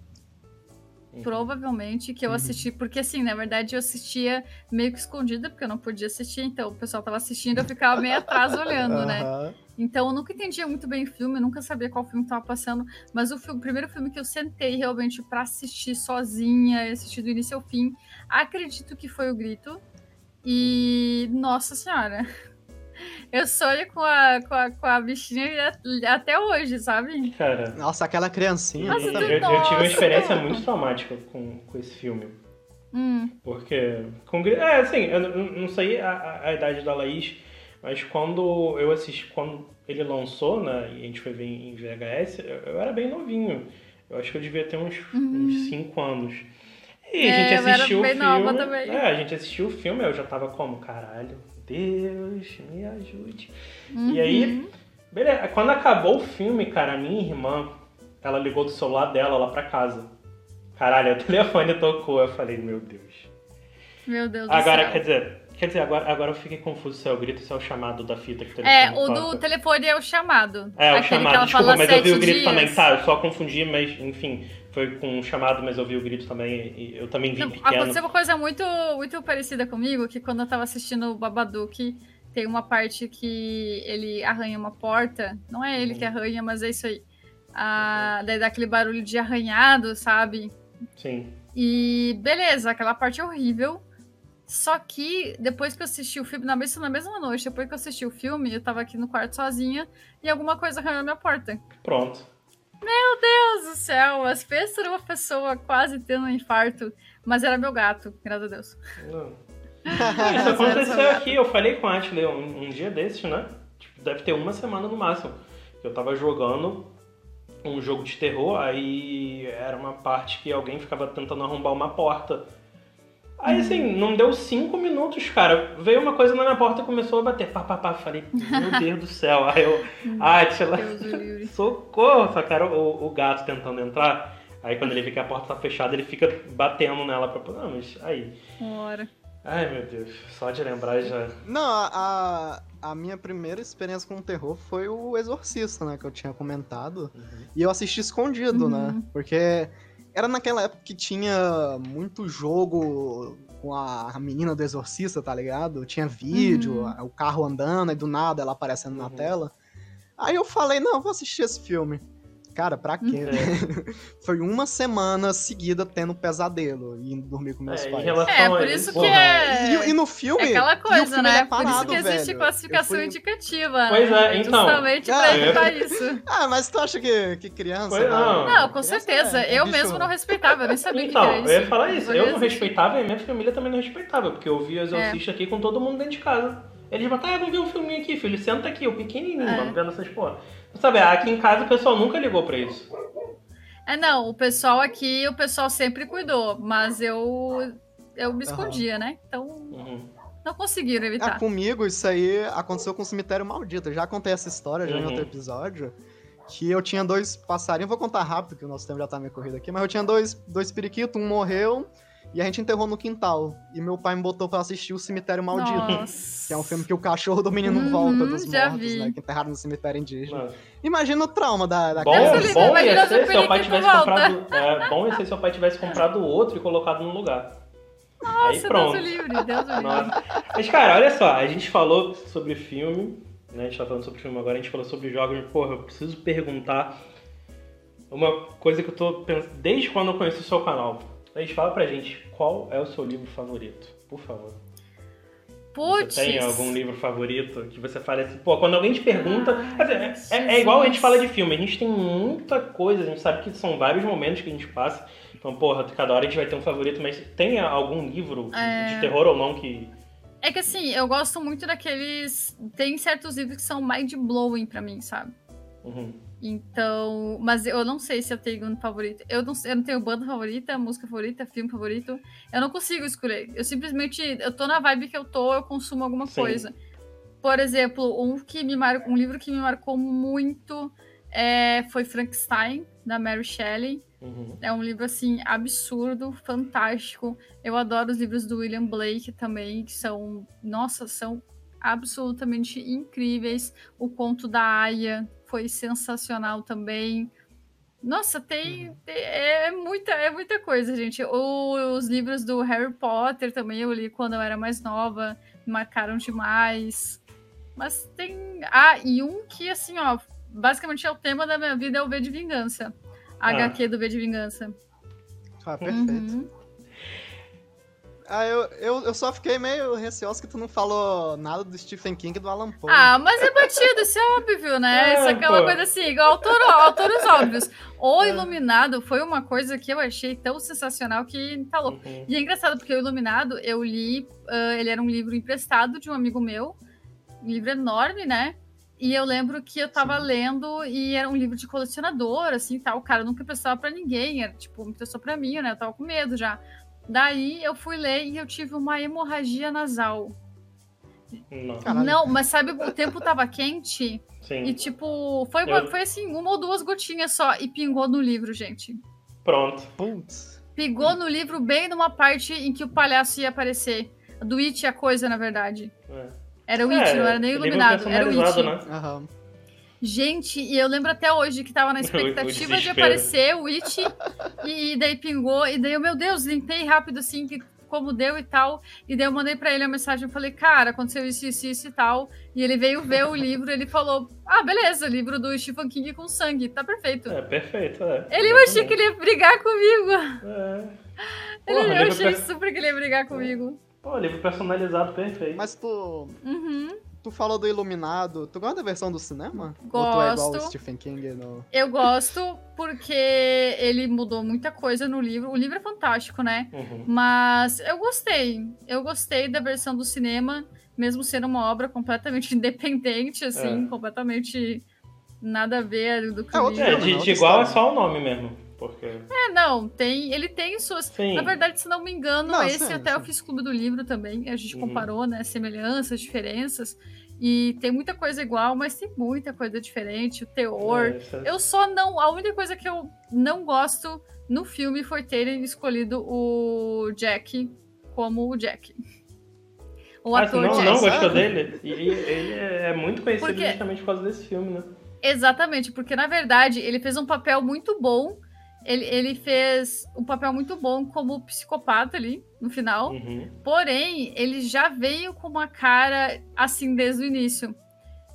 Uhum. Provavelmente que eu uhum. assisti, porque assim, na verdade eu assistia meio que escondida, porque eu não podia assistir, então o pessoal tava assistindo, eu ficava meio atrás olhando, né? Então eu nunca entendia muito bem o filme, eu nunca sabia qual filme tava passando, mas o, filme, o primeiro filme que eu sentei realmente para assistir sozinha, assistir do início ao fim, acredito que foi o Grito. E nossa senhora, eu sonho com a, com a, com a bichinha até hoje, sabe? Cara. Nossa, aquela criancinha. Nossa, eu, eu, tive uma experiência muito traumática com, com esse filme. Hum. Porque. Com, é, assim, eu não sei a, a idade da Laís, mas quando eu assisti. Quando ele lançou, né? E a gente foi ver em VHS, eu, eu era bem novinho. Eu acho que eu devia ter uns 5 uhum. anos. E a gente É, eu era assistiu o filme. nova também. É, a gente assistiu o filme, eu já tava como, caralho, Deus, me ajude. E aí, Uhum. beleza. Quando acabou o filme, cara, a minha irmã, ela ligou do celular dela lá pra casa. Caralho, o telefone tocou. Eu falei, meu Deus. Meu Deus do Agora, céu. quer dizer, quer dizer, agora, agora eu fiquei confuso se é o grito, se é o chamado da fita que o telefone É, o toca. do telefone é o chamado. É, o chamado. Desculpa, mas eu vi o grito também. dias. Tá, eu só confundi, mas enfim, foi com o chamado, mas eu vi o grito também. E eu também vi Não, pequeno. aconteceu uma coisa muito, muito parecida comigo, que quando eu tava assistindo o Babadook, tem uma parte que ele arranha uma porta. Não é ele Uhum. que arranha, mas é isso aí. Ah, daí dá aquele barulho de arranhado, sabe? Sim. E beleza, aquela parte é horrível. Só que depois que eu assisti o filme, na mesma, na mesma noite, depois que eu assisti o filme, eu tava aqui no quarto sozinha e alguma coisa arranhou a minha porta. Pronto. Meu Deus do céu, as pensa numa pessoa quase tendo um infarto, mas era meu gato, graças a Deus. Não. Isso aconteceu aqui, eu falei com a Ashley um, um dia desses, né? Tipo, deve ter uma semana no máximo. Eu tava jogando um jogo de terror, aí era uma parte que alguém ficava tentando arrombar uma porta. Aí assim, não deu cinco minutos, cara. Veio uma coisa na minha porta e começou a bater. Pá, pá, pá. Falei, meu Deus do céu. Aí eu, o livre. socorro. Só era o, o gato tentando entrar. Aí quando ele vê que a porta tá fechada, ele fica batendo nela pra. Não, mas aí. Ora. Ai meu Deus, só de lembrar já. Não, a, a, minha primeira experiência com terror foi o Exorcista, né? Que eu tinha comentado. E eu assisti escondido, Uhum. né? Porque era naquela época que tinha muito jogo com a, menina do Exorcista, tá ligado? Tinha vídeo, Uhum. o carro andando e do nada ela aparecendo na Uhum. tela. Aí eu falei, não, vou assistir esse filme. Cara, pra quê? É. Foi uma semana seguida tendo pesadelo e indo dormir com meus É, pais. É, por isso que porra, é. E, e no filme. É aquela e o coisa, filme, né? é Por isso parado, que existe velho. classificação fui- indicativa. Pois né? é, então. Justamente Ah, pra evitar isso. Ah, mas tu acha que, que criança. Pois vai- não. Não, com Criança certeza. é- é eu bicho- mesmo não respeitava, eu nem sabia Então, que era eu ia falar isso. Eu não respeitava e minha família também não respeitava, porque eu via É. Exorcista aqui com todo mundo dentro de casa. Eles botaram, ah, vamos ver um filminho aqui, filho. Senta aqui, o pequenininho, É. vendo essas porra. Sabe, aqui em casa o pessoal nunca ligou pra isso. É, não, o pessoal aqui, o pessoal sempre cuidou, mas eu eu me escondia, né? Então Uhum. não conseguiram Ah, evitar. comigo isso aí aconteceu com o Cemitério Maldito. Eu já contei essa história já em Uhum. outro episódio. Que eu tinha dois passarinhos, vou contar rápido, que o nosso tempo já tá meio corrido aqui, mas eu tinha dois, dois periquitos, um morreu e a gente enterrou no quintal. E meu pai me botou pra assistir o Cemitério Maldito. Nossa. Que é um filme que o cachorro do menino Uhum, volta dos já mortos, vi. né? Que enterraram no cemitério indígena. Mano, Imagina o trauma da, da Bom, Deus criança. bom ia se o ser se seu pai tivesse volta. comprado. É, bom ia ser se seu pai tivesse comprado outro e colocado no lugar. Aí Nossa, Deus pronto. o livre, Deus livre. Nossa. Mas, cara, olha só, a gente falou sobre filme, né? A gente tá falando sobre filme agora, a gente falou sobre jogos, porra, eu preciso perguntar uma coisa que eu tô pensando desde quando eu conheci o seu canal. A gente fala pra gente qual é o seu livro favorito, por favor. Putz. Você tem algum livro favorito que você fala assim, pô, quando alguém te pergunta. Ai, quer dizer, é, é igual a gente fala de filme, a gente tem muita coisa, a gente sabe que são vários momentos que a gente passa. Então, porra, cada hora a gente vai ter um favorito, mas tem algum livro É. de terror ou não que. É que assim, eu gosto muito daqueles. Tem certos livros que são mind blowing pra mim, sabe? Uhum. Então, mas eu não sei se eu tenho um favorito. Eu não, eu não tenho banda favorita, música favorita, filme favorito. Eu não consigo escolher. Eu simplesmente, eu tô na vibe que eu tô, eu consumo alguma Sim. coisa. Por exemplo, um que me mar... um livro que me marcou muito é, foi Frankenstein da Mary Shelley. Uhum. É um livro assim absurdo, fantástico. Eu adoro os livros do William Blake também, que são, nossa, são absolutamente incríveis. O conto da Aya foi sensacional também. Nossa, tem, tem- é muita é muita coisa, gente. O- os livros do Harry Potter também eu li quando eu era mais nova, me marcaram demais. Mas tem, ah, e um que assim, ó, basicamente é o tema da minha vida é o V de Vingança. Ah. HQ do V de Vingança. Ah, perfeito. Uhum. Ah, eu, eu, eu só fiquei meio receoso que tu não falou nada do Stephen King e do Alan Poe. Ah, mas é batido, isso é óbvio, né? É, isso é aquela pô. coisa assim, igual autor, autores óbvios. O É. Iluminado foi uma coisa que eu achei tão sensacional que tá louco. Uhum. E é engraçado porque o Iluminado, eu li, ah, ele era um livro emprestado de um amigo meu, um livro enorme, né? E eu lembro que eu tava Sim. lendo e era um livro de colecionador, assim, tal. O cara nunca emprestava pra ninguém, era tipo, emprestou pra mim, né? Eu tava com medo já. Daí eu fui ler e eu tive uma hemorragia nasal. Não. Não, mas sabe, o tempo tava quente Sim. e, tipo, foi, uma- Eu- foi assim, uma ou duas gotinhas só e pingou no livro, gente. Pronto. Putz. Pingou no livro bem numa parte em que o palhaço ia aparecer. Do It a coisa, na verdade. É. Era o É, It, não era nem iluminado, era o It. né? Aham. Gente, e eu lembro até hoje que tava na expectativa de aparecer o It, e, e daí pingou, e daí eu, meu Deus, limpei rápido assim, que, como deu e tal, e daí eu mandei pra ele a mensagem, eu falei, cara, aconteceu isso, isso, isso e tal, e ele veio ver o livro, ele falou, ah, beleza, livro do Stephen King com sangue, tá perfeito. É, perfeito, é. Ele, eu achei que ele ia brigar comigo, É. ele, Porra, eu livro achei per- super que ele ia brigar comigo. Pô, livro personalizado perfeito. Mas tu, Uhum. Tu falou do Iluminado. Tu gosta da versão do cinema? Ou tu é igual o Gosto. Stephen King no... Eu gosto porque ele mudou muita coisa no livro, o livro é fantástico, né? Uhum. Mas eu gostei. Eu gostei da versão do cinema, mesmo sendo uma obra completamente independente, assim, É. completamente nada a ver do que É o outro livro. É, de, de outra igual é só o nome mesmo. Porque. É, não, tem, ele tem suas. Sim. Na verdade, se não me engano, Não, esse sim, até eu sim. fiz clube do livro também. A gente Uhum. comparou, né? Semelhanças, diferenças. E tem muita coisa igual, mas tem muita coisa diferente. O teor. É, é- Eu só não. A única coisa que eu não gosto no filme foi terem escolhido o Jack como o Jack. O Ah, ator não, Jack. não gostou dele? E ele é muito conhecido Porque- justamente por causa desse filme, né? Exatamente, porque na verdade ele fez um papel muito bom. Ele, ele fez um papel muito bom como psicopata ali no final. Uhum. Porém, ele já veio com uma cara assim desde o início.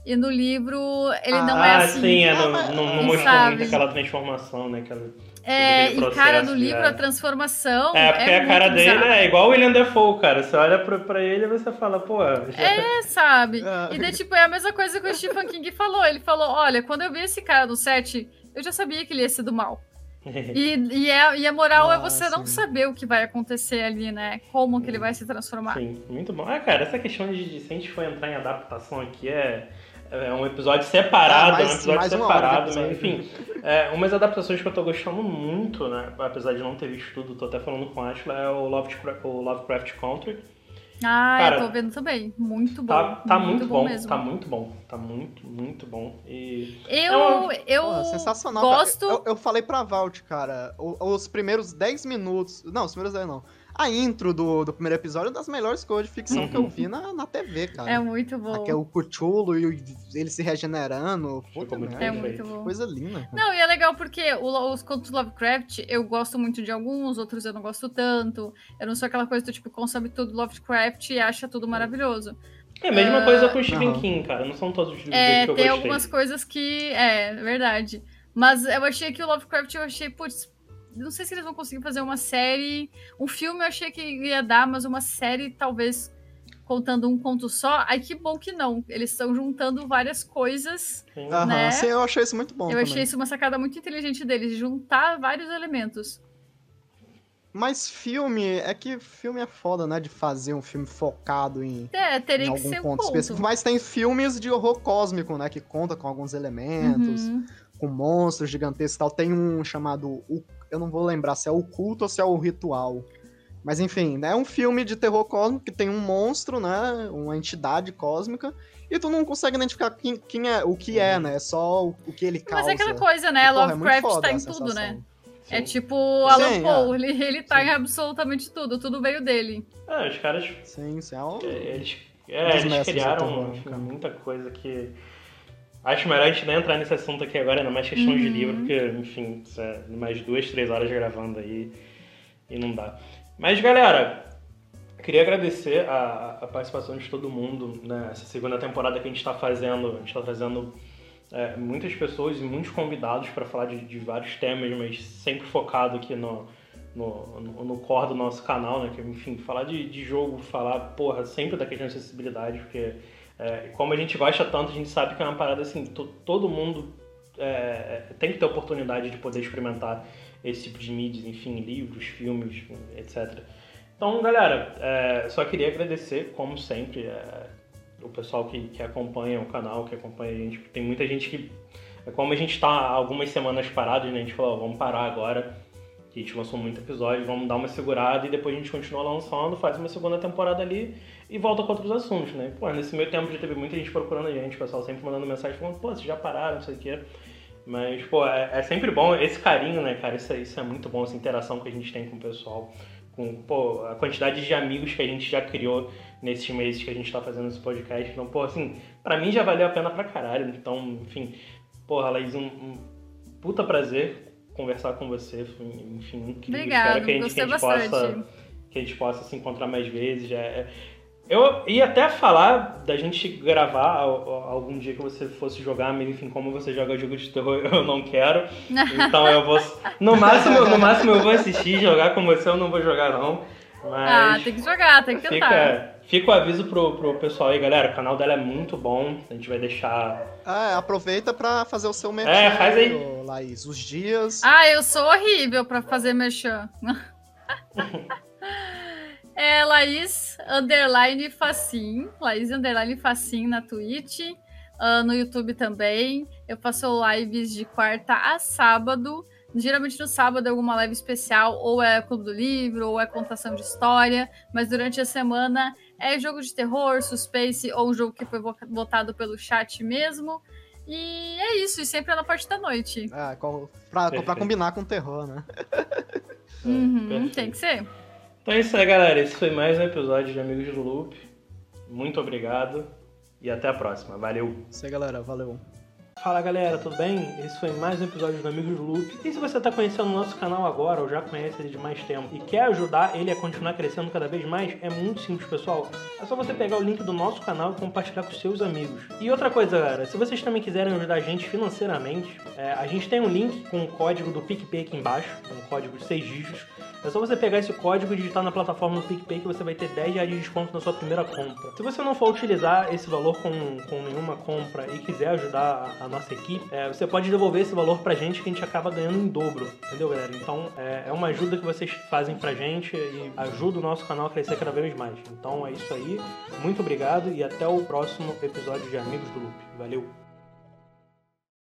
E no livro ele não ah, é assim. sim, é, Ah, não, mas- não, não mostrou sabe? muito aquela transformação, né? Aquela... É, e cara, no livro é. a transformação. É, porque a cara muito dele bizarra. é igual o William Defoe, cara. Você olha pra, pra ele e você fala, pô, já... É, sabe? Ah. E daí, tipo, é a mesma coisa que o Stephen King falou. Ele falou: olha, quando eu vi esse cara no set, eu já sabia que ele ia ser do mal. E, e, é- e a moral é Ah, você não sim. saber o que vai acontecer ali, né? Como que ele vai se transformar. Sim, muito bom. Ah, cara, essa questão de, de se a gente for entrar em adaptação aqui é, é um episódio separado, Ah, mais- é um episódio mais hora de separado, mas episódio. enfim. É, umas adaptações que eu tô gostando muito, né? Apesar de não ter visto tudo, tô até falando com a Ashla, é o Lovecraft, o Lovecraft Country. Ah, Cara, eu tô vendo também. Muito bom. Tá, tá muito, bom, mesmo. tá muito bom. Tá muito, muito bom. E. Eu, eu Pô, sensacional. gosto. Eu, eu falei pra Valt, cara, o- os primeiros 10 minutos. Não, os primeiros 10 não. A intro do, do primeiro episódio é uma das melhores coisas de ficção que eu vi na, na TV, cara. É muito bom. Aqui é o Cthulhu e o- ele se regenerando. Puta muito É merda. muito bom. Coisa linda. Não, e é legal porque o- os contos do Lovecraft, eu gosto muito de alguns, outros eu não gosto tanto. Eu não sou aquela coisa do tipo, consome tudo Lovecraft e acha tudo maravilhoso. É a mesma Ah, coisa com o Stephen. King, cara. Não são todos os livros É, que eu tem gostei. algumas coisas que. É, verdade. Mas eu achei que o Lovecraft, eu achei, putz, não sei se eles vão conseguir fazer uma série. Um filme eu achei que ia dar, mas uma série talvez contando um conto só. Ai, que bom que não. Eles estão juntando várias coisas. Sim. Aham, né? sim, eu achei isso muito bom. eu também. achei isso uma sacada muito inteligente deles, juntar vários elementos. Mas filme, é que filme é foda, né? De fazer um filme focado em, É, em teria que algum ser um ponto ponto. específico. Mas tem filmes de horror cósmico, né? Que conta com alguns elementos, Uhum. com monstros gigantescos e tal. Tem um chamado. O- Eu não vou lembrar se é o culto ou se é o ritual. Mas enfim, né? É um filme de terror cósmico que tem um monstro, né? Uma entidade cósmica. E tu não consegue identificar quem, quem é, o que é, né? É só o, o que ele causa. Mas é aquela coisa, né? E, porra, é Lovecraft tá a em tudo, sensação. né? É Sim. tipo Alan Sim, Poe, é. ele, ele tá Sim. em absolutamente tudo, tudo veio dele. É, os caras Sim, sim. É um... Eles, é, eles criaram terror, muita coisa que. Acho melhor a gente não entrar nesse assunto aqui agora, ainda mais questão de Uhum. livro, porque, enfim, é mais duas, três horas gravando aí e não dá. Mas, galera, queria agradecer a, a participação de todo mundo nessa segunda temporada que a gente está fazendo. A gente está trazendo é, muitas pessoas e muitos convidados para falar de, de vários temas, mas sempre focado aqui no, no, no, no core do nosso canal, né? Que, enfim, falar de, de jogo, falar, porra, sempre da questão de acessibilidade, porque é, como a gente gosta tanto, a gente sabe que é uma parada assim, to- todo mundo é, tem que ter oportunidade de poder experimentar esse tipo de mídias, enfim, livros, filmes, etc. Então, galera, é, só queria agradecer, como sempre, é, o pessoal que, que acompanha o canal, que acompanha a gente. Tem muita gente que, é, como a gente está algumas semanas parados, né, a gente falou, vamos parar agora. A gente lançou muito episódio, vamos dar uma segurada e depois a gente continua lançando, faz uma segunda temporada ali e volta com outros assuntos, né? Pô, nesse meio tempo já teve muita gente procurando a gente, o pessoal sempre mandando mensagem falando, pô, vocês já pararam, não sei o quê. Mas, pô, é, é, sempre bom esse carinho, né, cara? Isso, isso é muito bom, essa interação que a gente tem com o pessoal. Com, pô, a quantidade de amigos que a gente já criou nesses meses que a gente tá fazendo esse podcast. Então, pô, assim, pra mim já valeu a pena pra caralho. Então, enfim, porra, Laís, um, um puta prazer conversar com você. Enfim, incrível. Obrigada, Espero que a gente, que a gente possa que a gente possa se encontrar mais vezes. É, eu ia até falar da gente gravar algum dia que você fosse jogar, mas enfim, como você joga jogo de terror, eu não quero. Então eu vou. No máximo, no máximo eu vou assistir, jogar com você, eu não vou jogar não. Mas ah, tem que jogar, tem que tentar. Fica, fica o aviso pro, pro pessoal aí, galera. O canal dela é muito bom. A gente vai deixar. Ah, aproveita pra fazer o seu merchan. É, faz aí. Laís, os dias. Ah, eu sou horrível pra fazer merchan. é Laís Underline Facim. Laís Underline Facim na Twitch. Uh, no YouTube também. Eu faço lives de quarta a sábado. Geralmente no sábado é alguma live especial, ou é Clube do Livro, ou é contação de história, mas durante a semana é jogo de terror, suspense, ou um jogo que foi votado pelo chat mesmo. E é isso, e sempre é na parte da noite. Ah, pra, pra combinar com terror, né? uhum, tem que ser. Então é isso aí, galera. Esse foi mais um episódio de Amigos do Loop. Muito obrigado e até a próxima. Valeu. Isso aí, galera. Valeu. Fala galera, tudo bem? Esse foi mais um episódio do Amigos do Loop. E se você está conhecendo o nosso canal agora ou já conhece ele de mais tempo e quer ajudar ele a continuar crescendo cada vez mais, é muito simples, pessoal. É só você pegar o link do nosso canal e compartilhar com seus amigos. E outra coisa, galera, se vocês também quiserem ajudar a gente financeiramente, é, a gente tem um link com o código do PicPay aqui embaixo, um código de 6 dígitos. É só você pegar esse código e digitar na plataforma do PicPay que você vai ter 10 reais de desconto na sua primeira compra. Se você não for utilizar esse valor com, com nenhuma compra e quiser ajudar a, nossa equipe, é, você pode devolver esse valor pra gente que a gente acaba ganhando em dobro, entendeu, galera? Então é, é uma ajuda que vocês fazem pra gente e ajuda o nosso canal a crescer cada vez mais. Então é isso aí, muito obrigado e até o próximo episódio de Amigos do Loop. Valeu!